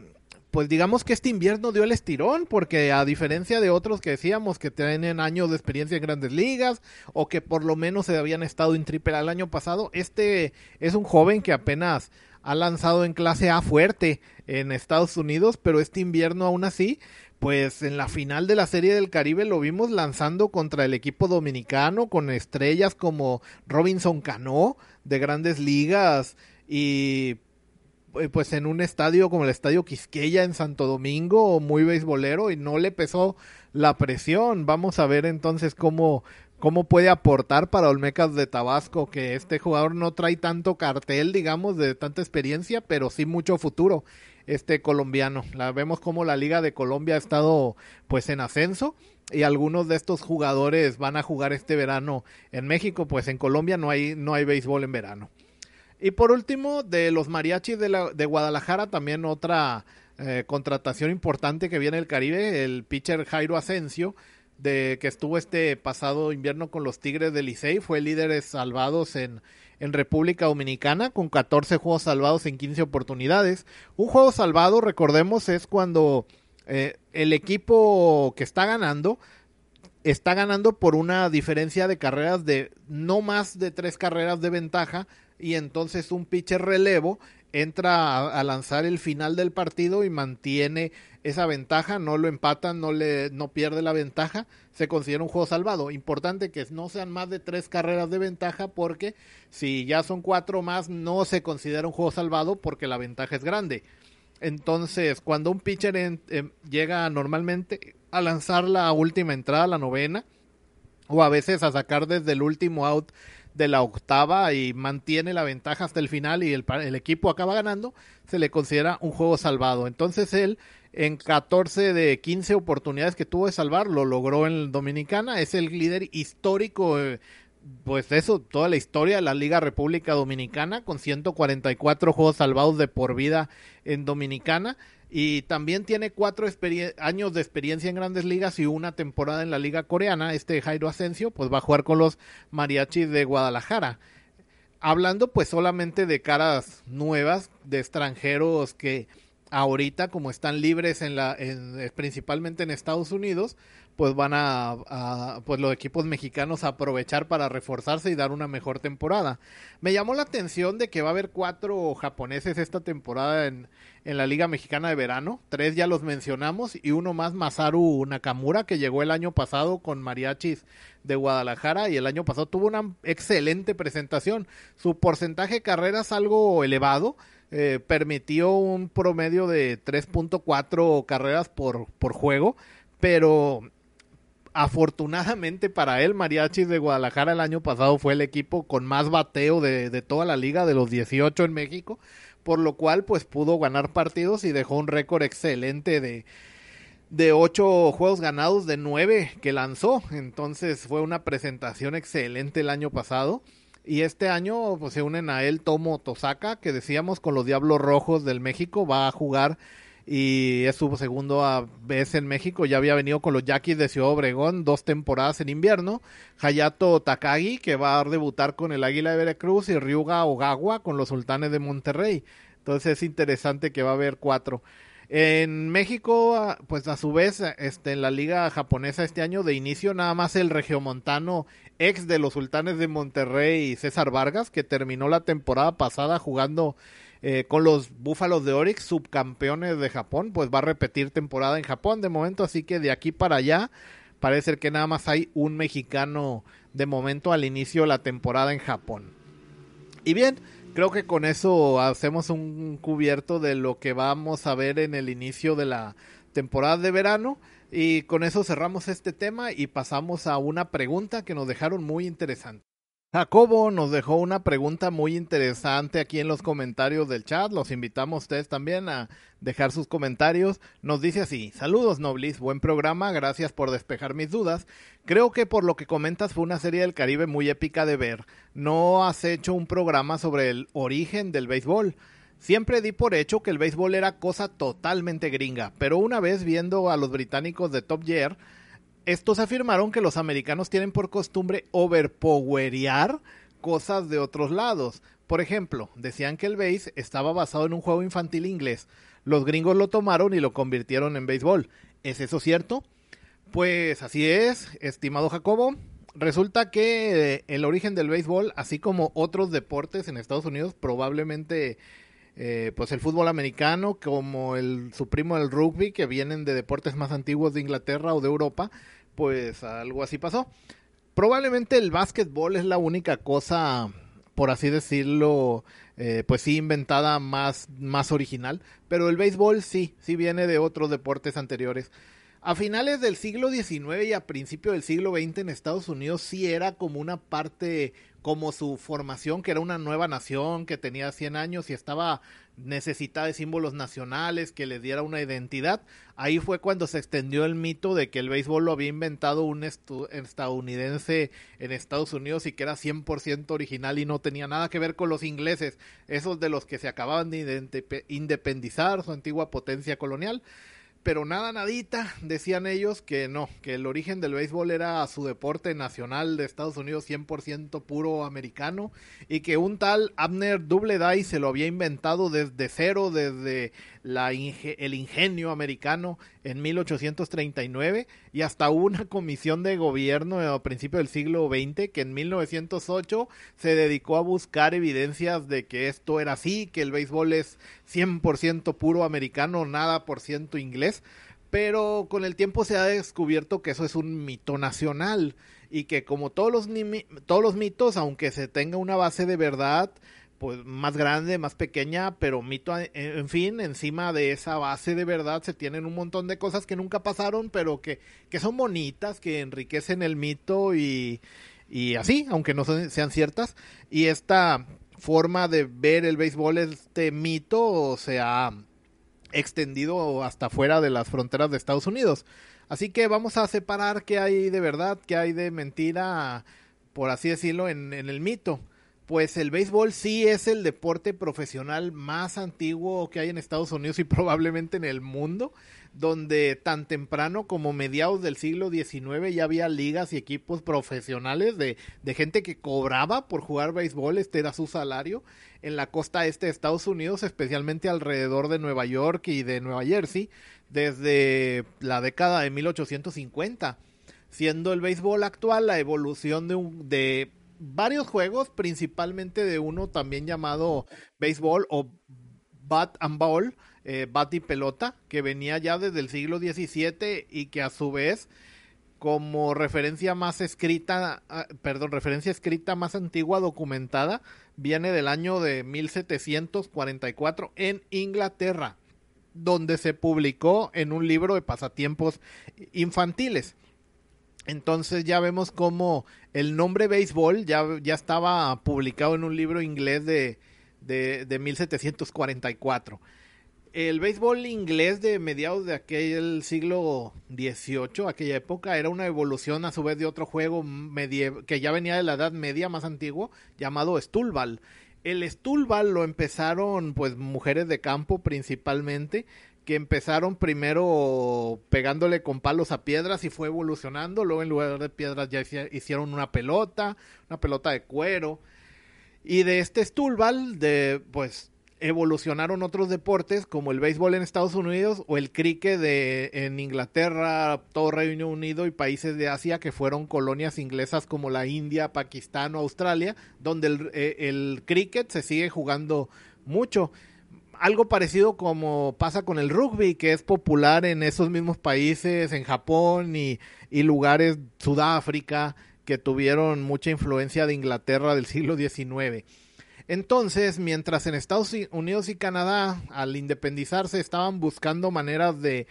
pues digamos que este invierno dio el estirón, porque a diferencia de otros que decíamos que tienen años de experiencia en grandes ligas, o que por lo menos se habían estado en triple el año pasado, este es un joven que apenas ha lanzado en clase A fuerte en Estados Unidos, pero este invierno aún así, pues en la final de la Serie del Caribe lo vimos lanzando contra el equipo dominicano con estrellas como Robinson Cano de grandes ligas y eh, pues en un estadio como el Estadio Quisqueya en Santo Domingo, muy beisbolero y no le pesó la presión. Vamos a ver entonces cómo cómo puede aportar para Olmecas de Tabasco, que este jugador no trae tanto cartel, digamos, de tanta experiencia, pero sí mucho futuro, este colombiano. La vemos como la Liga de Colombia ha estado pues en ascenso y algunos de estos jugadores van a jugar este verano en México, pues en Colombia no hay, no hay béisbol en verano. Y por último, de los mariachis de, la, de Guadalajara, también otra eh, contratación importante que viene del Caribe, el pitcher Jairo Asensio, de que estuvo este pasado invierno con los Tigres del Licey, fue líderes salvados en, en República Dominicana con 14 juegos salvados en 15 oportunidades. Un juego salvado, recordemos, es cuando eh, el equipo que está ganando está ganando por una diferencia de carreras de no más de tres carreras de ventaja y entonces un pitcher relevo entra a, lanzar el final del partido y mantiene esa ventaja, no lo empatan, no le no pierde la ventaja, se considera un juego salvado. Importante que no sean más de tres carreras de ventaja porque si ya son cuatro más no se considera un juego salvado porque la ventaja es grande. Entonces, cuando un pitcher llega normalmente a lanzar la última entrada, la novena, o a veces a sacar desde el último out de la octava y mantiene la ventaja hasta el final y el, el, equipo acaba ganando, se le considera un juego salvado. Entonces él, en 14 de 15 oportunidades que tuvo de salvar, lo logró en Dominicana. Es el líder histórico, eh, pues eso, toda la historia de la Liga República Dominicana, con 144 juegos salvados de por vida en Dominicana y también tiene cuatro años de experiencia en grandes ligas y una temporada en la liga coreana. Este Jairo Asensio pues va a jugar con los mariachis de Guadalajara. Hablando pues solamente de caras nuevas, de extranjeros que ahorita como están libres en la, en, principalmente en Estados Unidos, pues van a, pues los equipos mexicanos a aprovechar para reforzarse y dar una mejor temporada. Me llamó la atención de que va a haber cuatro japoneses esta temporada en, en la Liga Mexicana de Verano, tres ya los mencionamos y uno más Masaru Nakamura que llegó el año pasado con Mariachis de Guadalajara y el año pasado tuvo una excelente presentación. Su porcentaje de carreras algo elevado, eh, permitió un promedio de 3.4 carreras por, por juego, pero afortunadamente para él, Mariachis de Guadalajara el año pasado fue el equipo con más bateo de, toda la liga, de los 18 en México, por lo cual pues pudo ganar partidos y dejó un récord excelente de, de 8 juegos ganados de 9 que lanzó. Entonces fue una presentación excelente el año pasado. Y este año pues, se unen a él Tomo Tosaka, que decíamos con los Diablos Rojos del México, va a jugar y es su segundo vez en México. Ya había venido con los Yaquis de Ciudad Obregón dos temporadas en invierno. Hayato Takagi, que va a debutar con el Águila de Veracruz, y Ryuga Ogawa con los Sultanes de Monterrey. Entonces es interesante que va a haber cuatro. En México, pues a su vez, este, en la liga japonesa este año de inicio, nada más el regiomontano ex de los Sultanes de Monterrey, César Vargas, que terminó la temporada pasada jugando eh, con los Búfalos de Orix, subcampeones de Japón, pues va a repetir temporada en Japón de momento, así que de aquí para allá parece que nada más hay un mexicano de momento al inicio de la temporada en Japón. Y bien, creo que con eso hacemos un cubierto de lo que vamos a ver en el inicio de la temporada de verano. Y con eso cerramos este tema y pasamos a una pregunta que nos dejaron muy interesante. Jacobo nos dejó una pregunta muy interesante aquí en los comentarios del chat. Los invitamos a ustedes también a dejar sus comentarios. Nos dice así, saludos Noblis, buen programa, gracias por despejar mis dudas. Creo que por lo que comentas fue una serie del Caribe muy épica de ver. No has hecho un programa sobre el origen del béisbol. Siempre di por hecho que el béisbol era cosa totalmente gringa, pero una vez viendo a los británicos de Top Gear, estos afirmaron que los americanos tienen por costumbre overpowerear cosas de otros lados. Por ejemplo, decían que el base estaba basado en un juego infantil inglés. Los gringos lo tomaron y lo convirtieron en béisbol. ¿Es eso cierto? Pues así es, estimado Jacobo. Resulta que eh, el origen del béisbol, así como otros deportes en Estados Unidos, probablemente eh, pues el fútbol americano, como el su primo el rugby, que vienen de deportes más antiguos de Inglaterra o de Europa, pues algo así pasó. Probablemente el básquetbol es la única cosa, por así decirlo, eh, pues sí inventada más, más original, pero el béisbol sí, sí viene de otros deportes anteriores. A finales del siglo XIX y a principios del siglo XX en Estados Unidos sí era como una parte, como su formación, que era una nueva nación que tenía 100 años y estaba necesitaba de símbolos nacionales que le diera una identidad. Ahí fue cuando se extendió el mito de que el béisbol lo había inventado un estadounidense en Estados Unidos y que era 100% original y no tenía nada que ver con los ingleses, esos de los que se acababan de independizar, su antigua potencia colonial. Pero nada, nadita, decían ellos que no, que el origen del béisbol era su deporte nacional de Estados Unidos 100% puro americano y que un tal Abner Doubleday se lo había inventado desde cero, desde la el ingenio americano en 1839 y hasta una comisión de gobierno a principios del siglo XX que en 1908 se dedicó a buscar evidencias de que esto era así, que el béisbol es 100% puro americano, nada por ciento inglés, pero con el tiempo se ha descubierto que eso es un mito nacional y que como todos los, todos los mitos, aunque se tenga una base de verdad, pues más grande, más pequeña, pero mito, en fin, encima de esa base de verdad se tienen un montón de cosas que nunca pasaron, pero que, que son bonitas, que enriquecen el mito y, y así, aunque no sean ciertas. Y esta forma de ver el béisbol, este mito, se ha extendido hasta fuera de las fronteras de Estados Unidos. Así que vamos a separar qué hay de verdad, qué hay de mentira, por así decirlo, en, en el mito pues el béisbol sí es el deporte profesional más antiguo que hay en Estados Unidos y probablemente en el mundo, donde tan temprano como mediados del siglo XIX ya había ligas y equipos profesionales de, de gente que cobraba por jugar béisbol, este era su salario, en la costa este de Estados Unidos, especialmente alrededor de Nueva York y de Nueva Jersey, desde la década de 1850 siendo el béisbol actual la evolución de, un, de varios juegos, principalmente de uno también llamado béisbol o bat and ball, eh, bat y pelota, que venía ya desde el siglo XVII y que a su vez como referencia más escrita, ah, perdón, referencia escrita más antigua documentada, viene del año de 1744 en Inglaterra, donde se publicó en un libro de pasatiempos infantiles. Entonces ya vemos como el nombre béisbol ya, ya estaba publicado en un libro inglés de, de, de 1744. El béisbol inglés de mediados de aquel siglo XVIII, aquella época, era una evolución a su vez de otro juego que ya venía de la Edad Media más antiguo, llamado Stulbal. El Stulbal lo empezaron pues mujeres de campo principalmente que empezaron primero pegándole con palos a piedras y fue evolucionando, luego en lugar de piedras ya hicieron una pelota, una pelota de cuero. Y de este Stulbal, de pues evolucionaron otros deportes como el béisbol en Estados Unidos o el cricket de, en Inglaterra, todo Reino Unido y países de Asia que fueron colonias inglesas como la India, Pakistán o Australia, donde el, eh, el cricket se sigue jugando mucho algo parecido como pasa con el rugby, que es popular en esos mismos países, en Japón y, lugares, Sudáfrica, que tuvieron mucha influencia de Inglaterra del siglo XIX. Entonces, mientras en Estados Unidos y Canadá, al independizarse, estaban buscando maneras de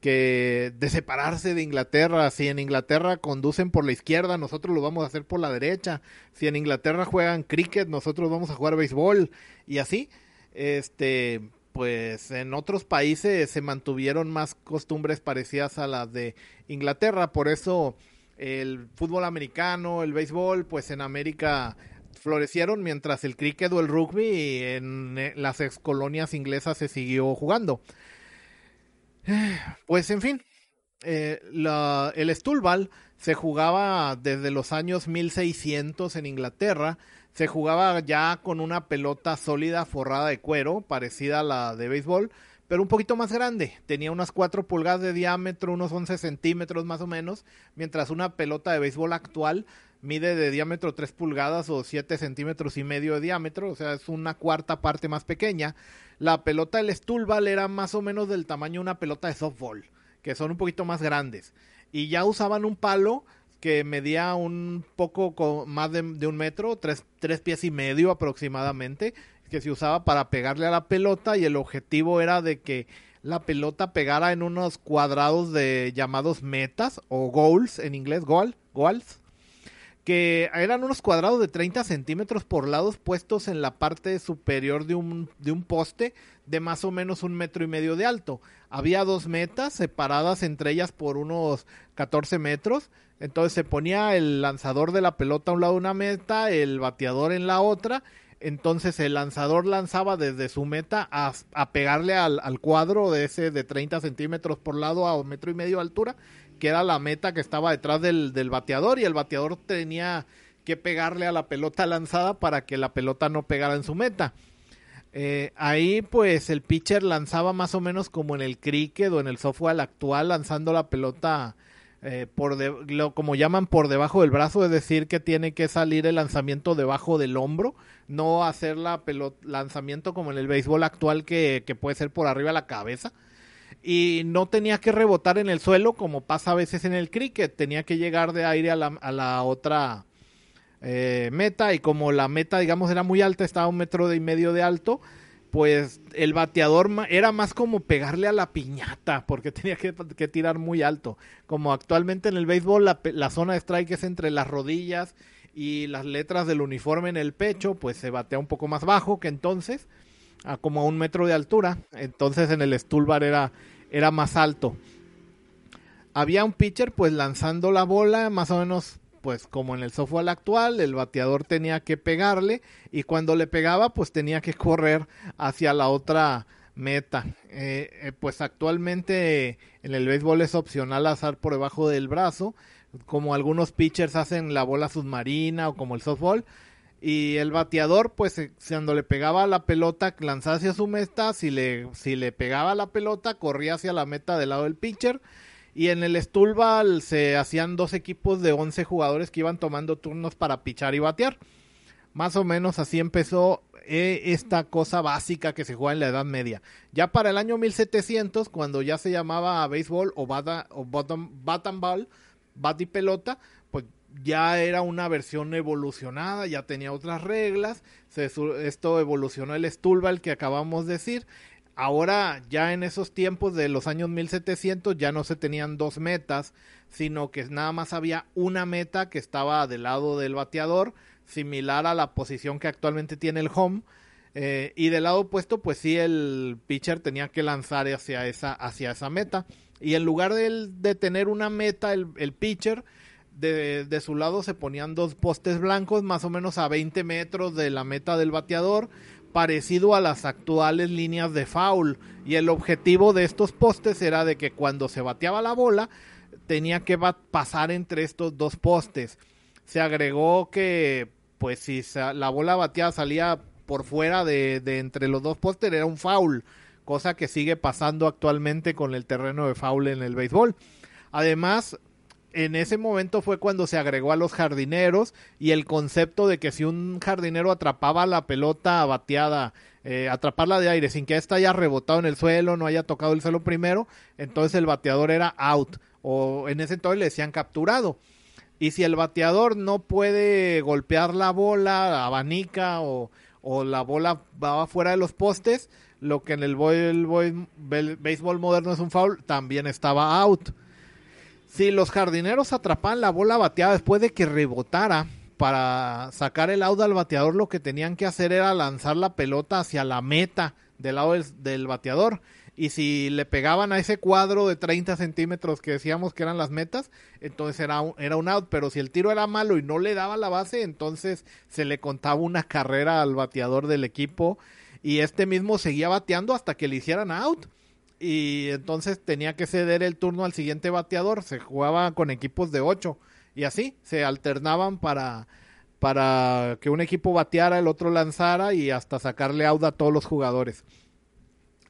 que de separarse de Inglaterra, si en Inglaterra conducen por la izquierda, nosotros lo vamos a hacer por la derecha, si en Inglaterra juegan cricket, nosotros vamos a jugar béisbol y así este, pues en otros países se mantuvieron más costumbres parecidas a las de Inglaterra, por eso el fútbol americano, el béisbol, pues en América florecieron mientras el cricket o el rugby en las ex colonias inglesas se siguió jugando. Pues en fin, eh, la, el Stulbal se jugaba desde los años 1600 en Inglaterra se jugaba ya con una pelota sólida forrada de cuero, parecida a la de béisbol, pero un poquito más grande. Tenía unas 4 pulgadas de diámetro, unos 11 centímetros más o menos, mientras una pelota de béisbol actual mide de diámetro 3 pulgadas o 7 centímetros y medio de diámetro, o sea, es una cuarta parte más pequeña. La pelota del Stulbal era más o menos del tamaño de una pelota de softball, que son un poquito más grandes. Y ya usaban un palo que medía un poco más de, un metro, tres, tres, pies y medio aproximadamente, que se usaba para pegarle a la pelota y el objetivo era de que la pelota pegara en unos cuadrados de llamados metas o goals en inglés, goal, goals, que eran unos cuadrados de 30 centímetros por lados puestos en la parte superior de un, de un poste de más o menos un metro y medio de alto. Había dos metas separadas entre ellas por unos 14 metros entonces se ponía el lanzador de la pelota a un lado de una meta, el bateador en la otra. entonces el lanzador lanzaba desde su meta a, pegarle al, cuadro de ese de 30 centímetros por lado a un metro y medio de altura, que era la meta que estaba detrás del, del bateador y el bateador tenía que pegarle a la pelota lanzada para que la pelota no pegara en su meta. Eh, ahí pues el pitcher lanzaba más o menos como en el cricket o en el software actual, lanzando la pelota eh, por lo, como llaman por debajo del brazo, es decir, que tiene que salir el lanzamiento debajo del hombro, no hacer la pelota, lanzamiento como en el béisbol actual que, que puede ser por arriba de la cabeza. Y no tenía que rebotar en el suelo como pasa a veces en el cricket, tenía que llegar de aire a la, a la otra eh, meta y como la meta digamos era muy alta, estaba un metro y medio de alto, pues el bateador era más como pegarle a la piñata porque tenía que, tirar muy alto. Como actualmente en el béisbol la, zona de strike es entre las rodillas y las letras del uniforme en el pecho, pues se batea un poco más bajo que entonces, a como a un metro de altura. Entonces en el Stulbar era, era más alto. Había un pitcher pues lanzando la bola más o menos pues como en el software actual, el bateador tenía que pegarle y cuando le pegaba, pues tenía que correr hacia la otra meta. Eh, eh, pues actualmente en el béisbol es opcional lanzar por debajo del brazo, como algunos pitchers hacen la bola submarina o como el softball. Y el bateador, pues eh, cuando le pegaba la pelota, lanzaba hacia su meta. Si le, si le pegaba la pelota, corría hacia la meta del lado del pitcher y en el Stulbal se hacían dos equipos de 11 jugadores que iban tomando turnos para pichar y batear. Más o menos así empezó eh, esta cosa básica que se juega en la Edad Media. Ya para el año 1700, cuando ya se llamaba béisbol o, bata, o bottom, ball, bat y pelota, pues ya era una versión evolucionada, ya tenía otras reglas. esto evolucionó el Stulbal que acabamos de decir Ahora, ya en esos tiempos de los años 1700, ya no se tenían dos metas, sino que nada más había una meta que estaba del lado del bateador, similar a la posición que actualmente tiene el home. Eh, y del lado opuesto, pues sí, el pitcher tenía que lanzar hacia esa, hacia esa meta. Y en lugar de, de tener una meta, el, el pitcher, de, de, su lado se ponían dos postes blancos, más o menos a 20 metros de la meta del bateador parecido a las actuales líneas de foul y el objetivo de estos postes era de que cuando se bateaba la bola tenía que pasar entre estos dos postes. Se agregó que pues si la bola bateada salía por fuera de, de entre los dos postes era un foul, cosa que sigue pasando actualmente con el terreno de foul en el béisbol. Además, en ese momento fue cuando se agregó a los jardineros y el concepto de que si un jardinero atrapaba la pelota bateada, eh, atraparla de aire sin que ésta haya rebotado en el suelo, no haya tocado el suelo primero, entonces el bateador era out o en ese entonces le decían capturado. Y si el bateador no puede golpear la bola, abanica o, la bola va fuera de los postes, lo que en el béisbol moderno es un foul, también estaba out. Si los jardineros atrapaban la bola bateada después de que rebotara para sacar el out al bateador, lo que tenían que hacer era lanzar la pelota hacia la meta del lado del, bateador. Y si le pegaban a ese cuadro de 30 centímetros que decíamos que eran las metas, entonces era un, era un out. Pero si el tiro era malo y no le daba la base, entonces se le contaba una carrera al bateador del equipo. Y este mismo seguía bateando hasta que le hicieran out y entonces tenía que ceder el turno al siguiente bateador. Se jugaba con equipos de ocho y así se alternaban para, para que un equipo bateara, el otro lanzara y hasta sacarle auda a todos los jugadores.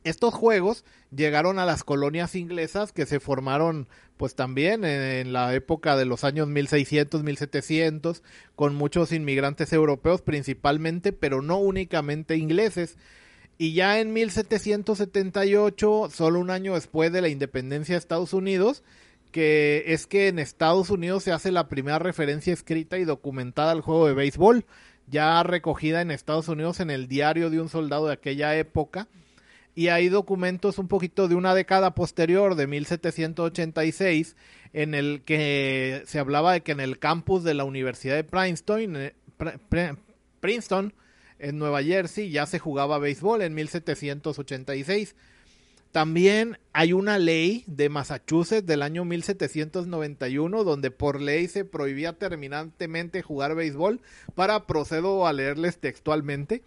Estos juegos llegaron a las colonias inglesas que se formaron pues también en, la época de los años 1600, 1700 con muchos inmigrantes europeos principalmente, pero no únicamente ingleses y ya en 1778, solo un año después de la independencia de Estados Unidos, que es que en Estados Unidos se hace la primera referencia escrita y documentada al juego de béisbol, ya recogida en Estados Unidos en el diario de un soldado de aquella época. Y hay documentos un poquito de una década posterior, de 1786, en el que se hablaba de que en el campus de la Universidad de Princeton, Princeton en Nueva Jersey ya se jugaba béisbol en 1786. También hay una ley de Massachusetts del año 1791 donde por ley se prohibía terminantemente jugar béisbol para procedo a leerles textualmente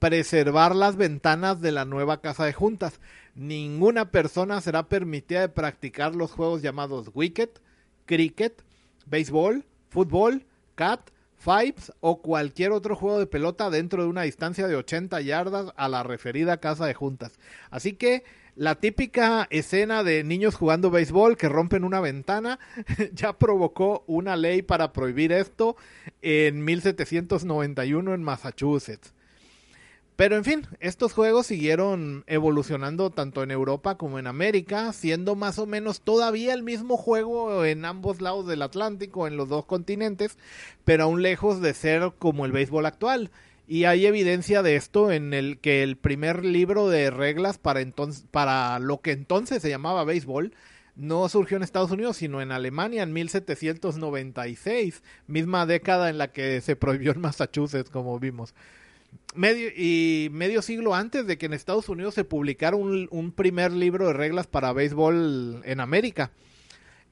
preservar las ventanas de la nueva casa de juntas. Ninguna persona será permitida de practicar los juegos llamados wicket, cricket, béisbol, fútbol, cat, fives o cualquier otro juego de pelota dentro de una distancia de 80 yardas a la referida casa de juntas. Así que la típica escena de niños jugando béisbol que rompen una ventana ya provocó una ley para prohibir esto en 1791 en Massachusetts. Pero en fin, estos juegos siguieron evolucionando tanto en Europa como en América, siendo más o menos todavía el mismo juego en ambos lados del Atlántico, en los dos continentes, pero aún lejos de ser como el béisbol actual. Y hay evidencia de esto en el que el primer libro de reglas para, entonces, para lo que entonces se llamaba béisbol no surgió en Estados Unidos, sino en Alemania en 1796, misma década en la que se prohibió en Massachusetts, como vimos medio y medio siglo antes de que en Estados Unidos se publicara un, primer libro de reglas para béisbol en América.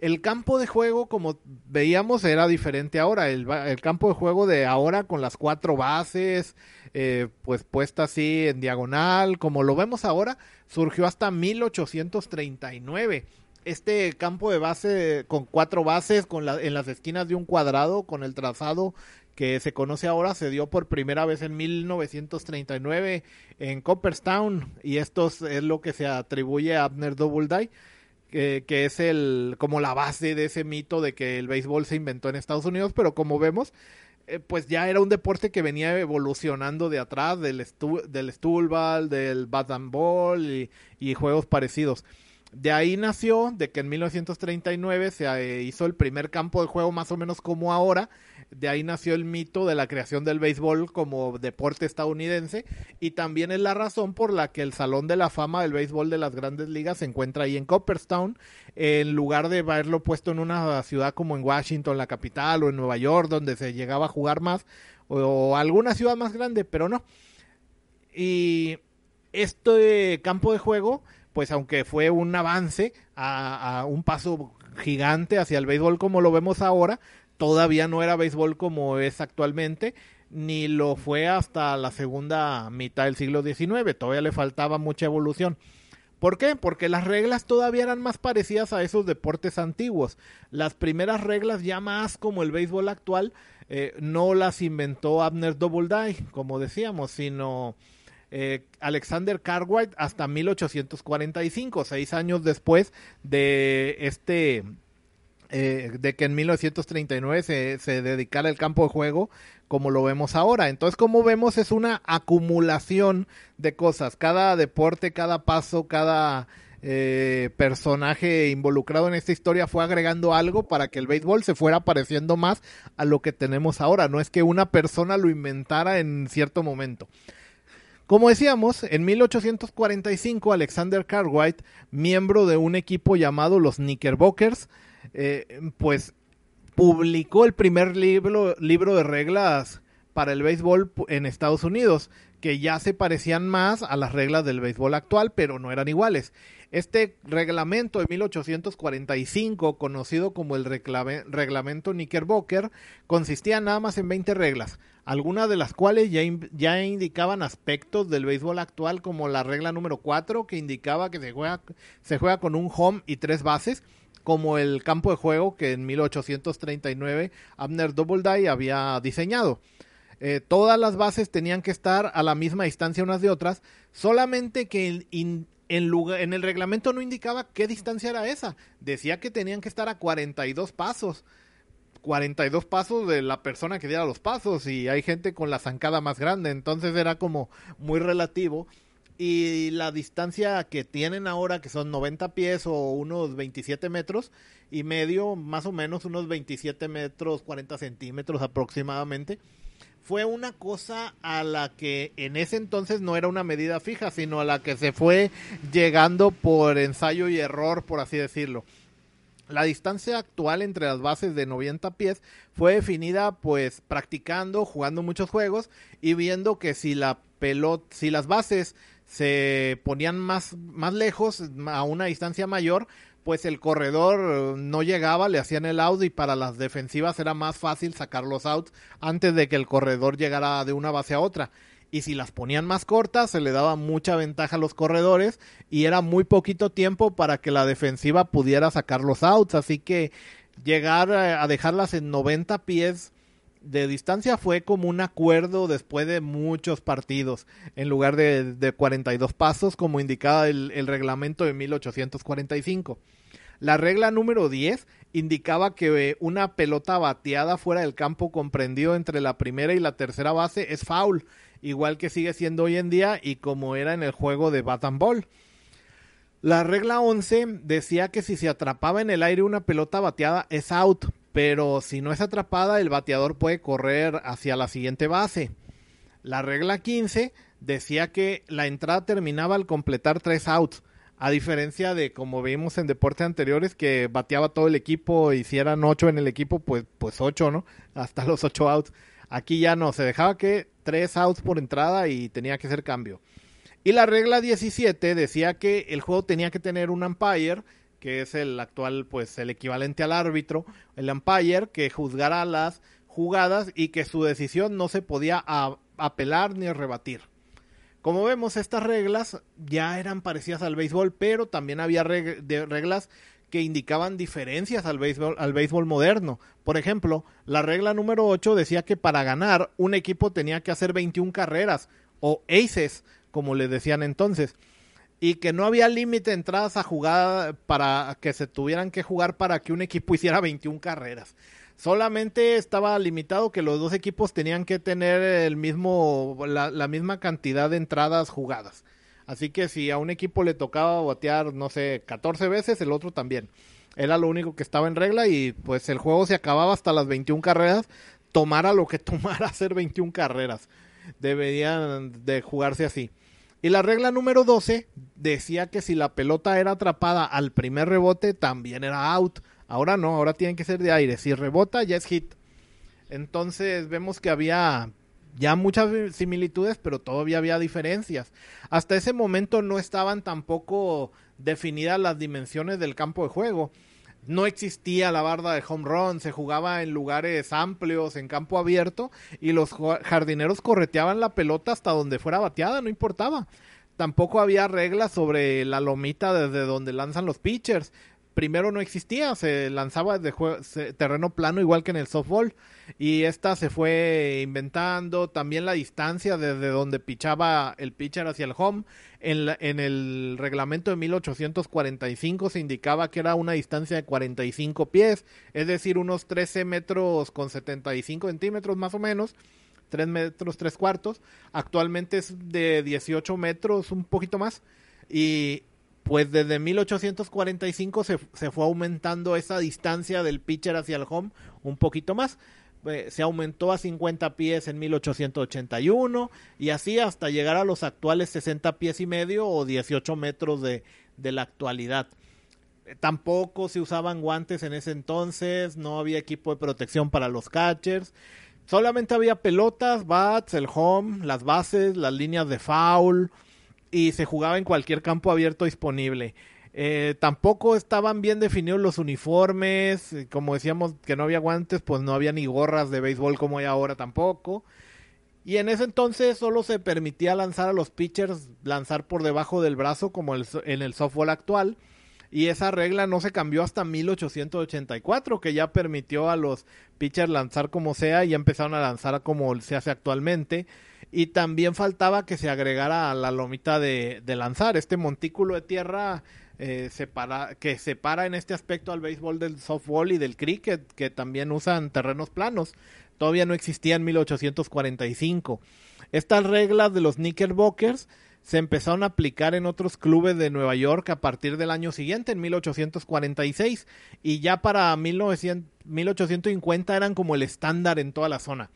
El campo de juego, como veíamos, era diferente ahora. El, campo de juego de ahora con las cuatro bases, eh, pues puesta así en diagonal, como lo vemos ahora, surgió hasta 1839. Este campo de base con cuatro bases con la, en las esquinas de un cuadrado, con el trazado que se conoce ahora se dio por primera vez en 1939 en Copperstown y esto es lo que se atribuye a Abner Doubleday que, que, es el como la base de ese mito de que el béisbol se inventó en Estados Unidos pero como vemos eh, pues ya era un deporte que venía evolucionando de atrás del, del stoolball, del bat ball y, y juegos parecidos. De ahí nació, de que en 1939 se eh, hizo el primer campo de juego más o menos como ahora. De ahí nació el mito de la creación del béisbol como deporte estadounidense. Y también es la razón por la que el Salón de la Fama del Béisbol de las Grandes Ligas se encuentra ahí en Copperstown, en lugar de haberlo puesto en una ciudad como en Washington, la capital, o en Nueva York, donde se llegaba a jugar más, o alguna ciudad más grande, pero no. Y este campo de juego pues aunque fue un avance a, un paso gigante hacia el béisbol como lo vemos ahora, todavía no era béisbol como es actualmente, ni lo fue hasta la segunda mitad del siglo XIX, todavía le faltaba mucha evolución. ¿Por qué? Porque las reglas todavía eran más parecidas a esos deportes antiguos. Las primeras reglas ya más como el béisbol actual eh, no las inventó Abner Doubleday, como decíamos, sino eh, Alexander Cartwright hasta 1845, seis años después de este eh, de que en 1939 se, dedicara el campo de juego como lo vemos ahora. Entonces, como vemos, es una acumulación de cosas. Cada deporte, cada paso, cada eh, personaje involucrado en esta historia fue agregando algo para que el béisbol se fuera pareciendo más a lo que tenemos ahora. No es que una persona lo inventara en cierto momento. Como decíamos, en 1845 Alexander Cartwright, miembro de un equipo llamado los Knickerbockers, eh, pues publicó el primer libro, libro de reglas para el béisbol en Estados Unidos, que ya se parecían más a las reglas del béisbol actual, pero no eran iguales. Este reglamento de 1845, conocido como el reglamento Knickerbocker, consistía nada más en 20 reglas, algunas de las cuales ya, ya indicaban aspectos del béisbol actual, como la regla número 4, que indicaba que se juega, se juega con un home y tres bases, como el campo de juego que en 1839 Abner Doubleday había diseñado. Eh, todas las bases tenían que estar a la misma distancia unas de otras, solamente que en, el reglamento no indicaba qué distancia era esa. Decía que tenían que estar a 42 pasos. 42 pasos de la persona que diera los pasos y hay gente con la zancada más grande, entonces era como muy relativo. Y la distancia que tienen ahora, que son 90 pies o unos 27 metros y medio, más o menos unos 27 metros, 40 centímetros aproximadamente, fue una cosa a la que en ese entonces no era una medida fija, sino a la que se fue llegando por ensayo y error, por así decirlo. La distancia actual entre las bases de 90 pies fue definida pues practicando, jugando muchos juegos y viendo que si la pelota, si las bases se ponían más, más lejos, a una distancia mayor, pues el corredor no llegaba, le hacían el out y para las defensivas era más fácil sacar los outs antes de que el corredor llegara de una base a otra. Y si las ponían más cortas, se le daba mucha ventaja a los corredores y era muy poquito tiempo para que la defensiva pudiera sacar los outs. Así que llegar a dejarlas en 90 pies de distancia fue como un acuerdo después de muchos partidos, en lugar de, de 42 pasos, como indicaba el, el reglamento de 1845. La regla número 10 indicaba que una pelota bateada fuera del campo comprendido entre la primera y la tercera base es foul, igual que sigue siendo hoy en día y como era en el juego de bat ball. La regla 11 decía que si se atrapaba en el aire una pelota bateada es out, pero si no es atrapada el bateador puede correr hacia la siguiente base. La regla 15 decía que la entrada terminaba al completar tres outs, a diferencia de como vimos en deportes anteriores que bateaba todo el equipo y si eran ocho en el equipo pues pues ocho, ¿no? Hasta los ocho outs. Aquí ya no, se dejaba que tres outs por entrada y tenía que ser cambio. Y la regla 17 decía que el juego tenía que tener un umpire, que es el actual, pues el equivalente al árbitro, el umpire que juzgara las jugadas y que su decisión no se podía apelar ni rebatir. Como vemos, estas reglas ya eran parecidas al béisbol, pero también había reglas que indicaban diferencias al béisbol, al béisbol moderno. Por ejemplo, la regla número 8 decía que para ganar un equipo tenía que hacer 21 carreras o aces, como le decían entonces, y que no había límite de entradas a jugar para que se tuvieran que jugar para que un equipo hiciera 21 carreras. Solamente estaba limitado que los dos equipos tenían que tener el mismo la, misma cantidad de entradas jugadas. Así que si a un equipo le tocaba batear, no sé, 14 veces, el otro también. Era lo único que estaba en regla y pues el juego se acababa hasta las 21 carreras, tomara lo que tomara hacer 21 carreras. Deberían de jugarse así. Y la regla número 12 decía que si la pelota era atrapada al primer rebote, también era out. Ahora no, ahora tienen que ser de aire. Si rebota, ya es hit. Entonces vemos que había ya muchas similitudes, pero todavía había diferencias. Hasta ese momento no estaban tampoco definidas las dimensiones del campo de juego. No existía la barda de home run, se jugaba en lugares amplios, en campo abierto, y los jardineros correteaban la pelota hasta donde fuera bateada, no importaba. Tampoco había reglas sobre la lomita desde donde lanzan los pitchers primero no existía, se lanzaba de terreno plano igual que en el softball y esta se fue inventando también la distancia desde donde pichaba el pitcher hacia el home. En, en el reglamento de 1845 se indicaba que era una distancia de 45 pies, es decir, unos 13 metros con 75 centímetros más o menos. 3 metros 3 cuartos, actualmente es de 18 metros, un poquito más, y pues desde 1845 se, se, fue aumentando esa distancia del pitcher hacia el home un poquito más. Eh, se aumentó a 50 pies en 1881 y así hasta llegar a los actuales 60 pies y medio o 18 metros de, de la actualidad. Eh, tampoco se usaban guantes en ese entonces, no había equipo de protección para los catchers. Solamente había pelotas, bats, el home, las bases, las líneas de foul, y se jugaba en cualquier campo abierto disponible. Eh, tampoco estaban bien definidos los uniformes, como decíamos que no había guantes, pues no había ni gorras de béisbol como hay ahora tampoco. Y en ese entonces solo se permitía lanzar a los pitchers, lanzar por debajo del brazo como en el softball actual. Y esa regla no se cambió hasta 1884, que ya permitió a los pitchers lanzar como sea y ya empezaron a lanzar como se hace actualmente y también faltaba que se agregara la lomita de, lanzar, este montículo de tierra eh, que separa en este aspecto al béisbol del softball y del cricket, que también usan terrenos planos. Todavía no existía en 1845. Estas reglas de los Knickerbockers se empezaron a aplicar en otros clubes de Nueva York a partir del año siguiente, en 1846, y ya para 1850 eran como el estándar en toda la zona.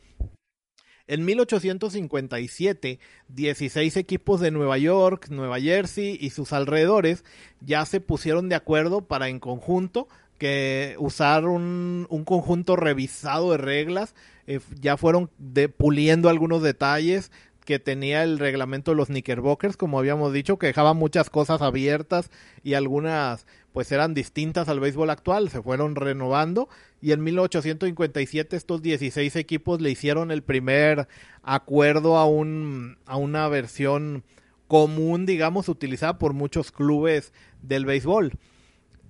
En 1857, 16 equipos de Nueva York, Nueva Jersey y sus alrededores ya se pusieron de acuerdo para en conjunto que usar un, conjunto revisado de reglas, eh, ya fueron de, puliendo algunos detalles, que tenía el reglamento de los Knickerbockers, como habíamos dicho, que dejaba muchas cosas abiertas y algunas pues eran distintas al béisbol actual, se fueron renovando y en 1857 estos 16 equipos le hicieron el primer acuerdo a, un, a una versión común, digamos, utilizada por muchos clubes del béisbol.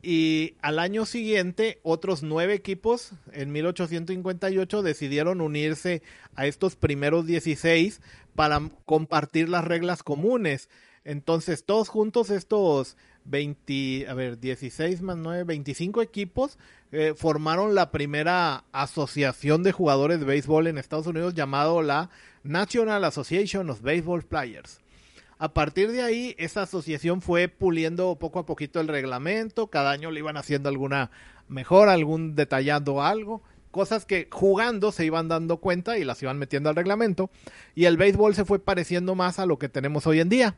Y al año siguiente, otros nueve equipos, en 1858, decidieron unirse a estos primeros 16 para compartir las reglas comunes. Entonces, todos juntos, estos 20, a ver, 16 más 9, 25 equipos eh, formaron la primera asociación de jugadores de béisbol en Estados Unidos llamado la National Association of Baseball Players. A partir de ahí, esa asociación fue puliendo poco a poquito el reglamento, cada año le iban haciendo alguna mejor, algún detallando algo, cosas que jugando se iban dando cuenta y las iban metiendo al reglamento, y el béisbol se fue pareciendo más a lo que tenemos hoy en día.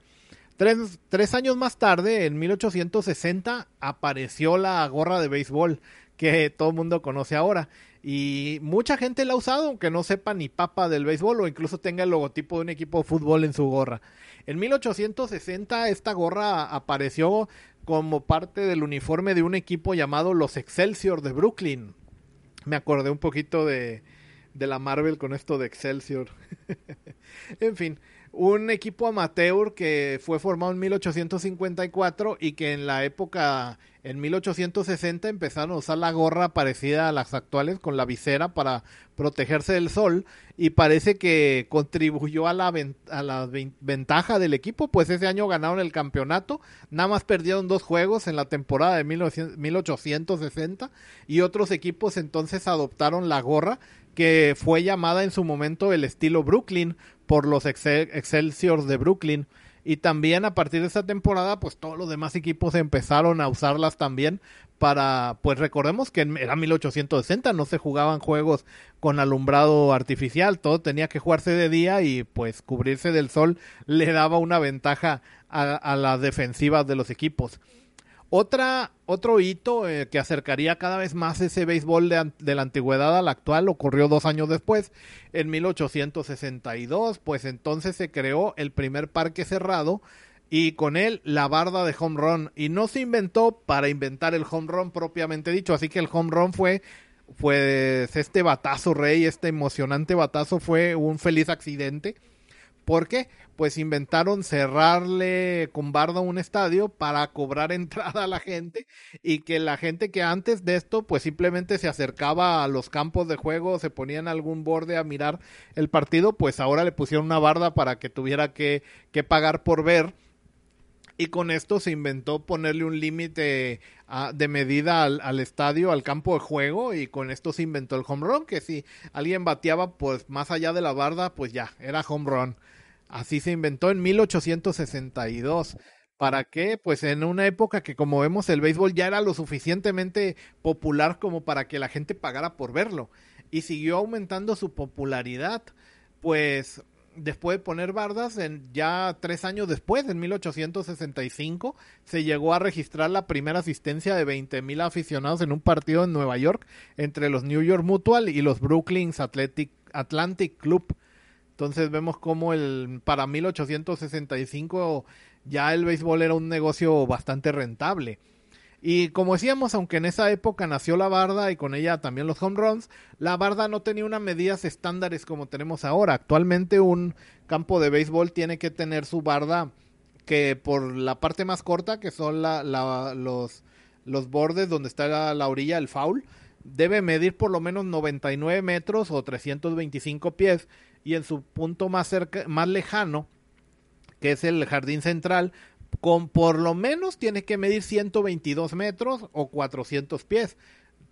Tres, años más tarde, en 1860, apareció la gorra de béisbol que todo el mundo conoce ahora. Y mucha gente la ha usado, aunque no sepa ni papa del béisbol o incluso tenga el logotipo de un equipo de fútbol en su gorra. En 1860 esta gorra apareció como parte del uniforme de un equipo llamado los Excelsior de Brooklyn. Me acordé un poquito de, de la Marvel con esto de Excelsior. en fin, un equipo amateur que fue formado en 1854 y que en la época, en 1860, empezaron a usar la gorra parecida a las actuales con la visera para protegerse del sol y parece que contribuyó a la, a la ventaja del equipo, pues ese año ganaron el campeonato, nada más perdieron dos juegos en la temporada de 1860 y otros equipos entonces adoptaron la gorra que fue llamada en su momento el estilo Brooklyn por los Excelsiors de Brooklyn. Y también a partir de esa temporada, pues todos los demás equipos empezaron a usarlas también para, pues recordemos que era 1860, no se jugaban juegos con alumbrado artificial, todo tenía que jugarse de día y pues cubrirse del sol le daba una ventaja a, a las defensivas de los equipos. Otra, otro hito eh, que acercaría cada vez más ese béisbol de, de, la antigüedad al actual ocurrió dos años después, en 1862, pues entonces se creó el primer parque cerrado y con él la barda de home run. Y no se inventó para inventar el home run propiamente dicho, así que el home run fue pues este batazo rey, este emocionante batazo fue un feliz accidente ¿Por qué? Pues inventaron cerrarle con barda un estadio para cobrar entrada a la gente y que la gente que antes de esto pues simplemente se acercaba a los campos de juego, se ponía en algún borde a mirar el partido, pues ahora le pusieron una barda para que tuviera que, que pagar por ver y con esto se inventó ponerle un límite ah, de medida al, al, estadio, al campo de juego y con esto se inventó el home run, que si alguien bateaba pues más allá de la barda, pues ya, era home run. Así se inventó en 1862. ¿Para qué? Pues en una época que como vemos el béisbol ya era lo suficientemente popular como para que la gente pagara por verlo. Y siguió aumentando su popularidad. Pues después de poner bardas, en, ya tres años después, en 1865, se llegó a registrar la primera asistencia de 20 mil aficionados en un partido en Nueva York entre los New York Mutual y los Brooklyn Athletic, Atlantic Club. Entonces vemos como el para 1865 ya el béisbol era un negocio bastante rentable. Y como decíamos, aunque en esa época nació la barda y con ella también los home runs, la barda no tenía unas medidas estándares como tenemos ahora. Actualmente un campo de béisbol tiene que tener su barda que por la parte más corta, que son la, los, los bordes donde está la, la orilla, el foul, debe medir por lo menos 99 metros o 325 pies y en su punto más cerca, más lejano, que es el jardín central, con por lo menos tiene que medir 122 metros o 400 pies.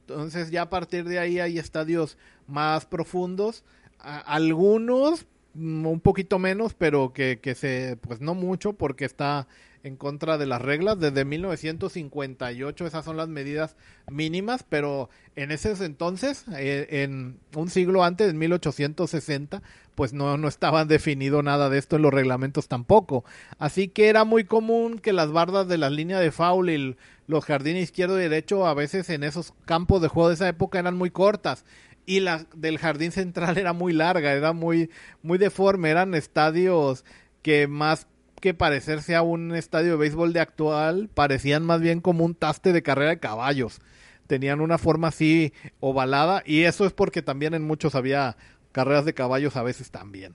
Entonces ya a partir de ahí hay estadios más profundos, algunos mm, un poquito menos, pero que, que se, pues no mucho porque está en contra de las reglas. Desde 1958 esas son las medidas mínimas, pero en ese entonces, eh, en un siglo antes, en 1860, pues no, no estaba definido nada de esto en los reglamentos tampoco. Así que era muy común que las bardas de la línea de foul y los jardines izquierdo y derecho a veces en esos campos de juego de esa época eran muy cortas y la del jardín central era muy larga, era muy, muy deforme, eran estadios que más que parecerse a un estadio de béisbol de actual, parecían más bien como un taste de carrera de caballos. Tenían una forma así ovalada y eso es porque también en muchos había carreras de caballos a veces también.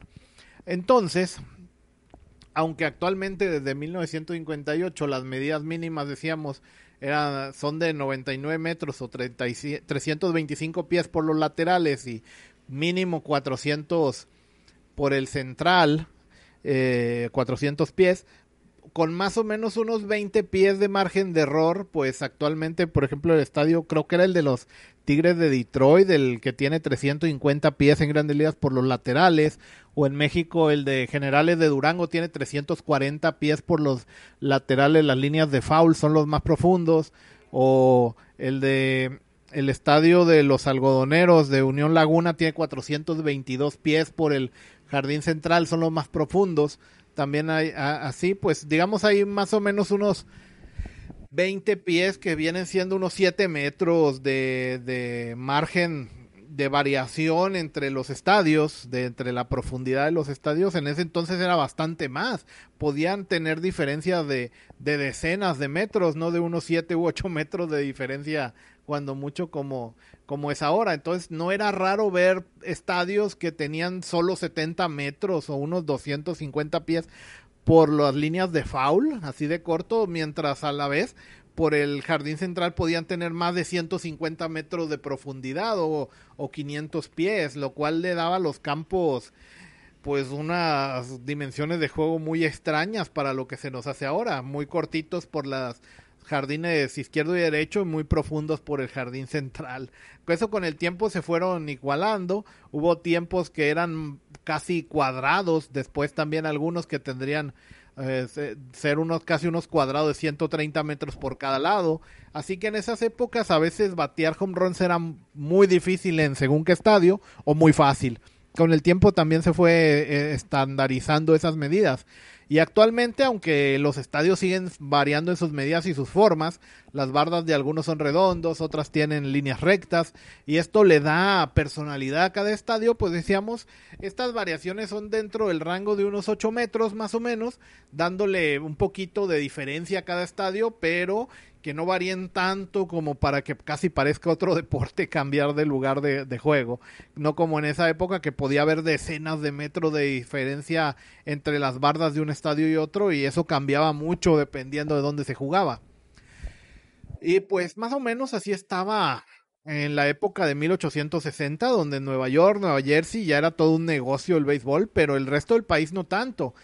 Entonces, aunque actualmente desde 1958 las medidas mínimas decíamos eran, son de 99 metros o 325 pies por los laterales y mínimo 400 por el central, eh, 400 pies, con más o menos unos 20 pies de margen de error, pues actualmente, por ejemplo, el estadio creo que era el de los Tigres de Detroit, el que tiene 350 pies en grandes ligas por los laterales, o en México el de Generales de Durango tiene 340 pies por los laterales, las líneas de foul son los más profundos, o el de el estadio de los algodoneros de Unión Laguna tiene 422 pies por el jardín central, son los más profundos. También hay así, pues digamos hay más o menos unos 20 pies que vienen siendo unos 7 metros de, de margen de variación entre los estadios, de entre la profundidad de los estadios, en ese entonces era bastante más. Podían tener diferencias de, de decenas de metros, no de unos 7 u 8 metros de diferencia, cuando mucho como, como es ahora. Entonces no era raro ver estadios que tenían solo 70 metros o unos 250 pies por las líneas de foul, así de corto, mientras a la vez por el jardín central podían tener más de 150 metros de profundidad o, o 500 pies, lo cual le daba a los campos pues unas dimensiones de juego muy extrañas para lo que se nos hace ahora, muy cortitos por las jardines izquierdo y derecho, muy profundos por el jardín central. Eso con el tiempo se fueron igualando, hubo tiempos que eran casi cuadrados, después también algunos que tendrían eh, ser unos casi unos cuadrados de 130 metros por cada lado. Así que en esas épocas a veces batear home runs era muy difícil en según qué estadio o muy fácil. Con el tiempo también se fue eh, estandarizando esas medidas. Y actualmente, aunque los estadios siguen variando en sus medidas y sus formas, las bardas de algunos son redondos, otras tienen líneas rectas, y esto le da personalidad a cada estadio, pues decíamos, estas variaciones son dentro del rango de unos 8 metros más o menos, dándole un poquito de diferencia a cada estadio, pero que no varíen tanto como para que casi parezca otro deporte cambiar de lugar de, juego. No como en esa época que podía haber decenas de metros de diferencia entre las bardas de un estadio y otro y eso cambiaba mucho dependiendo de dónde se jugaba. Y pues más o menos así estaba en la época de 1860, donde en Nueva York, Nueva Jersey ya era todo un negocio el béisbol, pero el resto del país no tanto.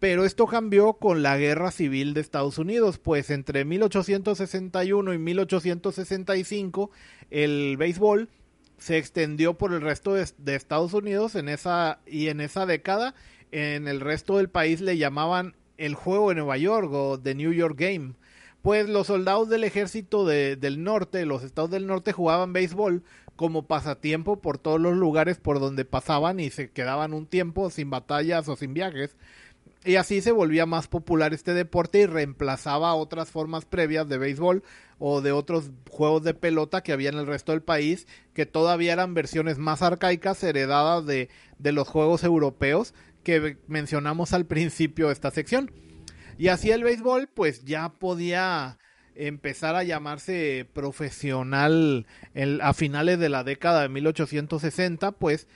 Pero esto cambió con la Guerra Civil de Estados Unidos, pues entre 1861 y 1865 el béisbol se extendió por el resto de, Estados Unidos en esa y en esa década en el resto del país le llamaban el juego de Nueva York o The New York Game. Pues los soldados del ejército del norte, los estados del norte jugaban béisbol como pasatiempo por todos los lugares por donde pasaban y se quedaban un tiempo sin batallas o sin viajes. Y así se volvía más popular este deporte y reemplazaba otras formas previas de béisbol o de otros juegos de pelota que había en el resto del país, que todavía eran versiones más arcaicas heredadas de, de los juegos europeos que mencionamos al principio de esta sección. Y así el béisbol pues ya podía empezar a llamarse profesional a finales de la década de 1860, pues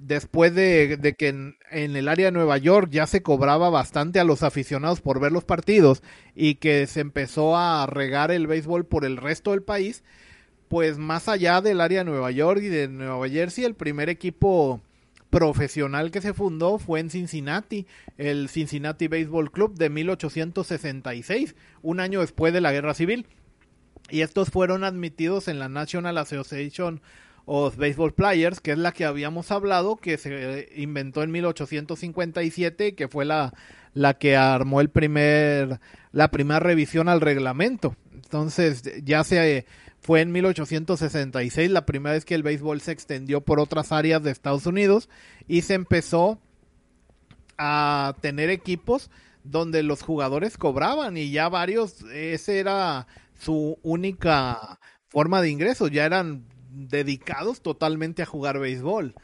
después de, que en, el área de Nueva York ya se cobraba bastante a los aficionados por ver los partidos y que se empezó a regar el béisbol por el resto del país, pues más allá del área de Nueva York y de Nueva Jersey, el primer equipo profesional que se fundó fue en Cincinnati, el Cincinnati Baseball Club de 1866, un año después de la Guerra Civil. Y estos fueron admitidos en la National Association of Baseball Players, que es la que habíamos hablado, que se inventó en 1857 que fue la, la que armó el primer, la primera revisión al reglamento. Entonces, ya se fue en 1866 la primera vez que el béisbol se extendió por otras áreas de Estados Unidos y se empezó a tener equipos donde los jugadores cobraban y ya varios, ese era su única forma de ingresos, ya eran dedicados totalmente a jugar béisbol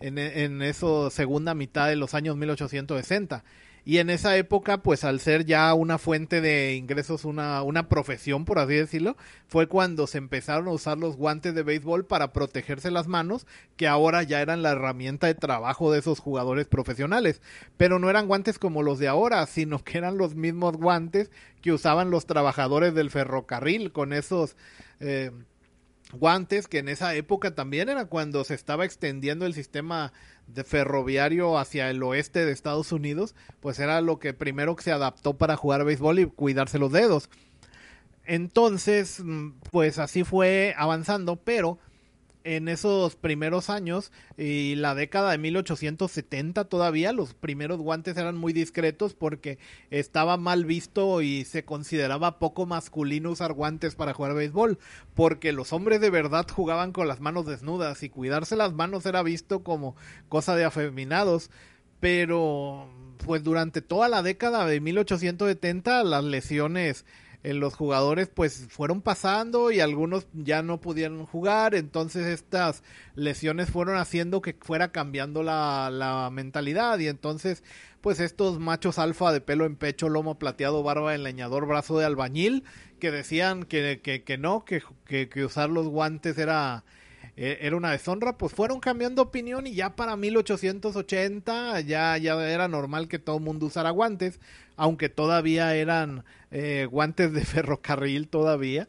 en, en esa segunda mitad de los años 1860. Y en esa época, pues al ser ya una fuente de ingresos, una, una profesión, por así decirlo, fue cuando se empezaron a usar los guantes de béisbol para protegerse las manos, que ahora ya eran la herramienta de trabajo de esos jugadores profesionales. Pero no eran guantes como los de ahora, sino que eran los mismos guantes que usaban los trabajadores del ferrocarril con esos... Eh, guantes que en esa época también era cuando se estaba extendiendo el sistema de ferroviario hacia el oeste de Estados Unidos, pues era lo que primero se adaptó para jugar béisbol y cuidarse los dedos. Entonces, mm, pues así fue avanzando, pero en esos primeros años y la década de 1870 todavía los primeros guantes eran muy discretos porque estaba mal visto y se consideraba poco masculino usar guantes para jugar béisbol porque los hombres de verdad jugaban con las manos desnudas y cuidarse las manos era visto como cosa de afeminados. Pero pues durante toda la década de 1870 las lesiones los jugadores pues fueron pasando y algunos ya no pudieron jugar, entonces estas lesiones fueron haciendo que fuera cambiando la, la mentalidad. Y entonces pues estos machos alfa de pelo en pecho, lomo plateado, barba de leñador, brazo de albañil, que decían que, que, que no, que, que usar los guantes era e, era una deshonra, pues fueron cambiando opinión y ya para 1880 ya, ya era normal que todo el mundo usara guantes, aunque todavía eran eh, guantes de ferrocarril todavía.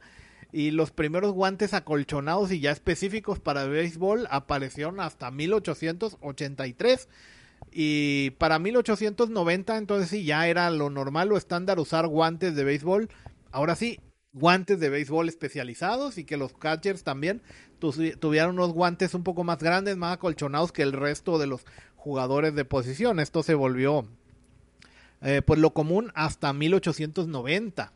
Y los primeros guantes acolchonados y ya específicos para béisbol aparecieron hasta 1883. Y para 1890 entonces sí ya era lo normal o estándar usar guantes de béisbol. Ahora sí, guantes de béisbol especializados y que los catchers también tuvieron unos guantes un poco más grandes, más acolchonados que el resto de los jugadores de posición. Esto se volvió eh, pues lo común hasta 1890.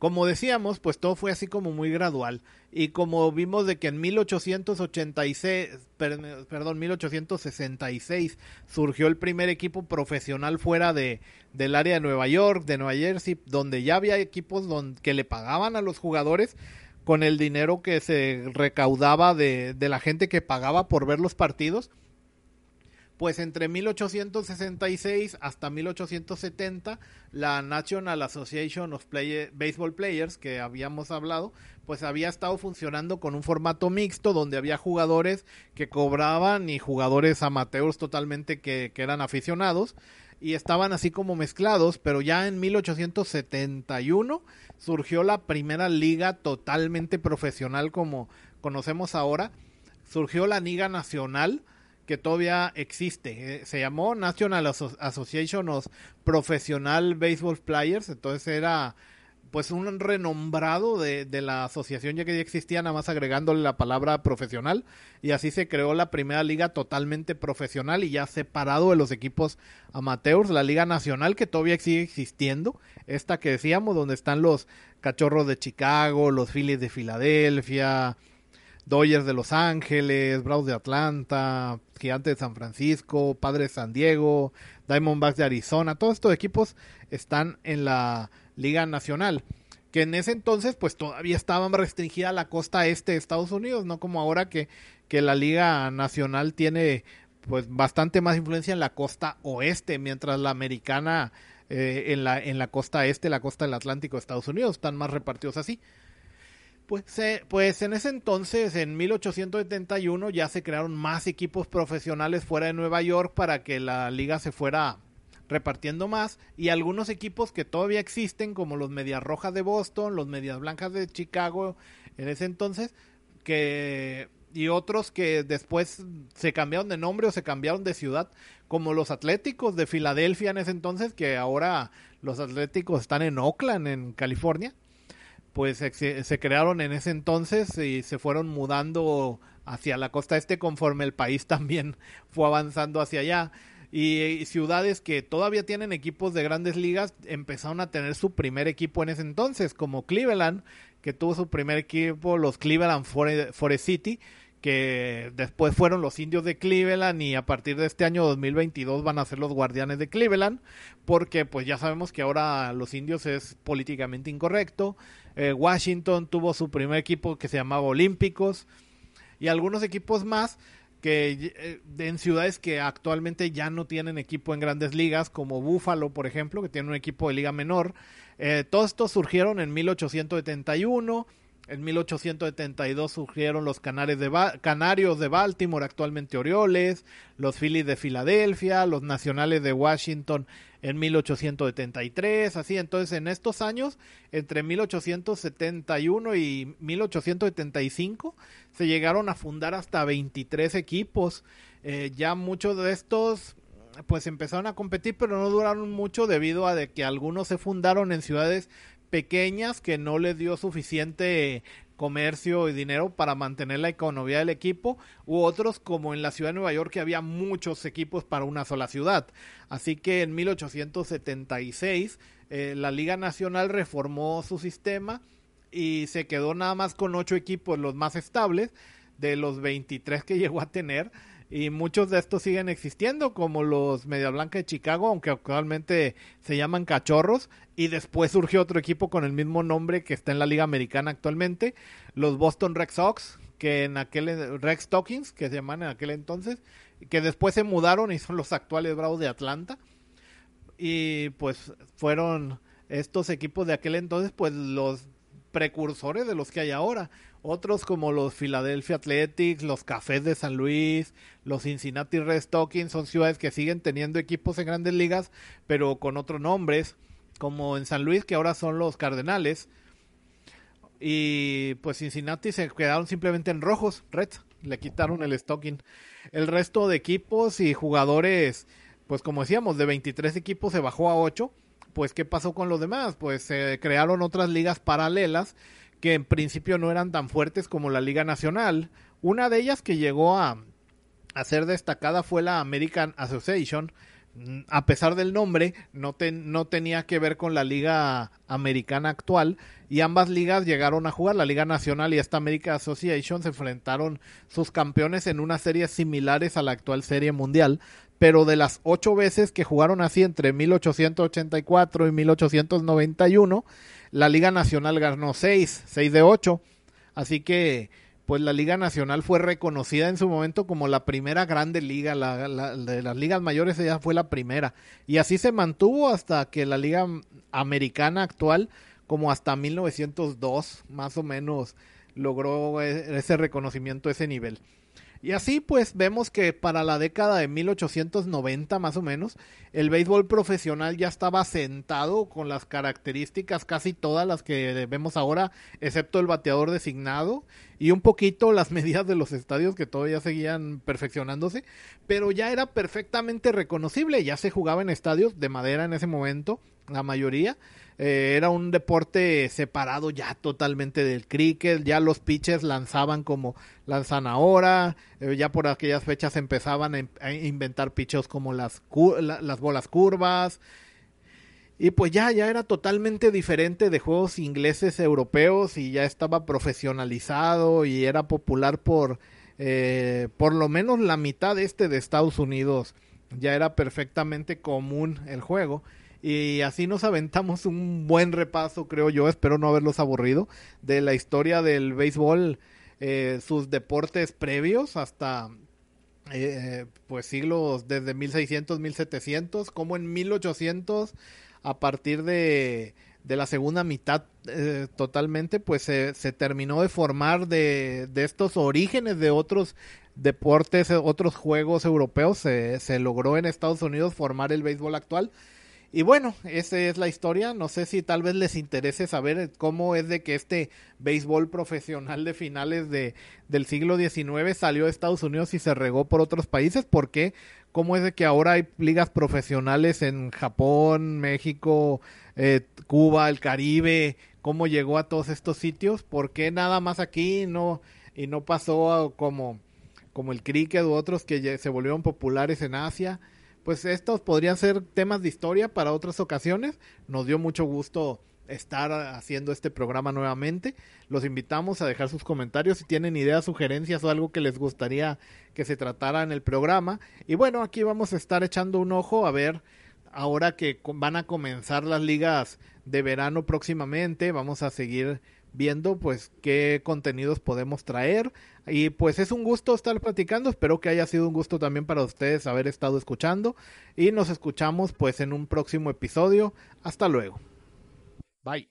Como decíamos, pues todo fue así como muy gradual. Y como vimos de que en 1886, perdón, 1866 surgió el primer equipo profesional fuera de, del área de Nueva York, de Nueva Jersey, donde ya había equipos donde, que le pagaban a los jugadores con el dinero que se recaudaba de, de la gente que pagaba por ver los partidos pues entre 1866 hasta 1870 la National Association of Baseball Players que habíamos hablado pues había estado funcionando con un formato mixto donde había jugadores que cobraban y jugadores amateurs totalmente que, que eran aficionados y estaban así como mezclados, pero ya en 1871 surgió la primera liga totalmente profesional como conocemos ahora. Surgió la Liga Nacional, que todavía existe. Eh, se llamó National Association of Professional Baseball Players, entonces era pues un renombrado de, de, la asociación ya que ya existía, nada más agregándole la palabra profesional. Y así se creó la primera liga totalmente profesional y ya separado de los equipos amateurs, la liga nacional que todavía sigue existiendo, esta que decíamos donde están los cachorros de Chicago, los Phillies de Filadelfia, Dodgers de Los Ángeles, Bravos de Atlanta, Gigantes de San Francisco, Padres de San Diego, Diamondbacks de Arizona, todos estos equipos están en la Liga Nacional, que en ese entonces pues todavía estaban restringida la costa este de Estados Unidos, no como ahora que, que la Liga Nacional tiene pues bastante más influencia en la costa oeste, mientras la americana eh, en, la, en la costa este, la costa del Atlántico de Estados Unidos, están más repartidos así. Pues, pues en ese entonces, en 1871, ya se crearon más equipos profesionales fuera de Nueva York para que la liga se fuera repartiendo más y algunos equipos que todavía existen como los Medias Rojas de Boston, los Medias Blancas de Chicago en ese entonces que y otros que después se cambiaron de nombre o se cambiaron de ciudad como los Atléticos de Filadelfia en ese entonces que ahora los Atléticos están en Oakland en California pues se, crearon en ese entonces y se fueron mudando hacia la costa este conforme el país también fue avanzando hacia allá. Y, ciudades que todavía tienen equipos de grandes ligas empezaron a tener su primer equipo en ese entonces, como Cleveland, que tuvo su primer equipo, los Cleveland Forest City, que después fueron los indios de Cleveland y a partir de este año 2022 van a ser los guardianes de Cleveland, porque pues ya sabemos que ahora los indios es políticamente incorrecto. Eh, Washington tuvo su primer equipo que se llamaba Olímpicos y algunos equipos más que eh, en ciudades que actualmente ya no tienen equipo en grandes ligas, como Buffalo, por ejemplo, que tiene un equipo de liga menor. Eh, todos estos surgieron en 1871 en 1872 surgieron los de Canarios de Baltimore, actualmente Orioles, los Phillies de Filadelfia, los Nacionales de Washington en 1873, así. Entonces, en estos años, entre 1871 y 1875, se llegaron a fundar hasta 23 equipos. Eh, ya muchos de estos pues empezaron a competir, pero no duraron mucho debido a que algunos se fundaron en ciudades pequeñas que no les dio suficiente comercio y dinero para mantener la economía del equipo, u otros como en la ciudad de Nueva York que había muchos equipos para una sola ciudad. Así que en 1876 eh, la Liga Nacional reformó su sistema y se quedó nada más con ocho equipos los más estables de los 23 que llegó a tener y muchos de estos siguen existiendo, como los Media Blanca de Chicago, aunque actualmente se llaman Cachorros, y después surgió otro equipo con el mismo nombre que está en la Liga Americana actualmente, los Boston Red Sox, que en aquel Red Stockings, que se llaman en aquel entonces, que después se mudaron y son los actuales Bravos de Atlanta. Y pues fueron estos equipos de aquel entonces, pues los precursores de los que hay ahora. Otros como los Philadelphia Athletics, los Cafés de San Luis, los Cincinnati Red Stockings son ciudades que siguen teniendo equipos en grandes ligas, pero con otros nombres, como en San Luis que ahora son los Cardenales. Y pues Cincinnati se quedaron simplemente en rojos, Reds, le quitaron el stocking. El resto de equipos y jugadores, pues como decíamos, de 23 equipos se bajó a 8 pues ¿qué pasó con los demás? Pues se crearon otras ligas paralelas que en principio no eran tan fuertes como la Liga Nacional. Una de ellas que llegó a, ser destacada fue la American Association. Mm, a pesar del nombre, no, no tenía que ver con la liga americana actual y ambas ligas llegaron a jugar. La Liga Nacional y esta American Association se enfrentaron sus campeones en unas series similares a la actual Serie Mundial, pero de las ocho veces que jugaron así entre 1884 y 1891, la Liga Nacional ganó seis, seis de ocho, así que pues la Liga Nacional fue reconocida en su momento como la primera grande liga, la, de las ligas mayores ella fue la primera, y así se mantuvo hasta que la Liga Americana actual, como hasta 1902, más o menos, logró e, ese reconocimiento, ese nivel. Y así pues vemos que para la década de 1890 más o menos, el béisbol profesional ya estaba sentado con las características casi todas las que vemos ahora, excepto el bateador designado y un poquito las medidas de los estadios que todavía seguían perfeccionándose, pero ya era perfectamente reconocible, ya se jugaba en estadios de madera en ese momento, la mayoría, eh, era un deporte separado ya totalmente del cricket, ya los pitchers lanzaban como lanzan ahora, eh, ya por aquellas fechas empezaban a, inventar pitches como las, las bolas curvas, y pues ya, ya era totalmente diferente de juegos ingleses europeos y ya estaba profesionalizado y era popular por eh, por lo menos la mitad este de Estados Unidos. Ya era perfectamente común el juego. Y así nos aventamos un buen repaso, creo yo, espero no haberlos aburrido, de la historia del béisbol, eh, sus deportes previos hasta eh, pues siglos desde 1600, 1700, como en 1800, a partir de, de la segunda mitad eh, totalmente, pues se, se, terminó de formar de, de estos orígenes de otros deportes, otros juegos europeos, se logró en Estados Unidos formar el béisbol actual y bueno, esa es la historia. No sé si tal vez les interese saber cómo es de que este béisbol profesional de finales de, del siglo XIX salió de Estados Unidos y se regó por otros países. ¿Por qué? ¿Cómo es de que ahora hay ligas profesionales en Japón, México, eh, Cuba, el Caribe? ¿Cómo llegó a todos estos sitios? ¿Por qué nada más aquí no, y no pasó como, como el cricket u otros que se volvieron populares en Asia? Pues estos podrían ser temas de historia para otras ocasiones. Nos dio mucho gusto estar haciendo este programa nuevamente. Los invitamos a dejar sus comentarios si tienen ideas, sugerencias o algo que les gustaría que se tratara en el programa. Y bueno, aquí vamos a estar echando un ojo a ver ahora que van a comenzar las ligas de verano próximamente, vamos a seguir viendo pues qué contenidos podemos traer y pues es un gusto estar platicando, espero que haya sido un gusto también para ustedes haber estado escuchando y nos escuchamos pues en un próximo episodio, hasta luego. Bye.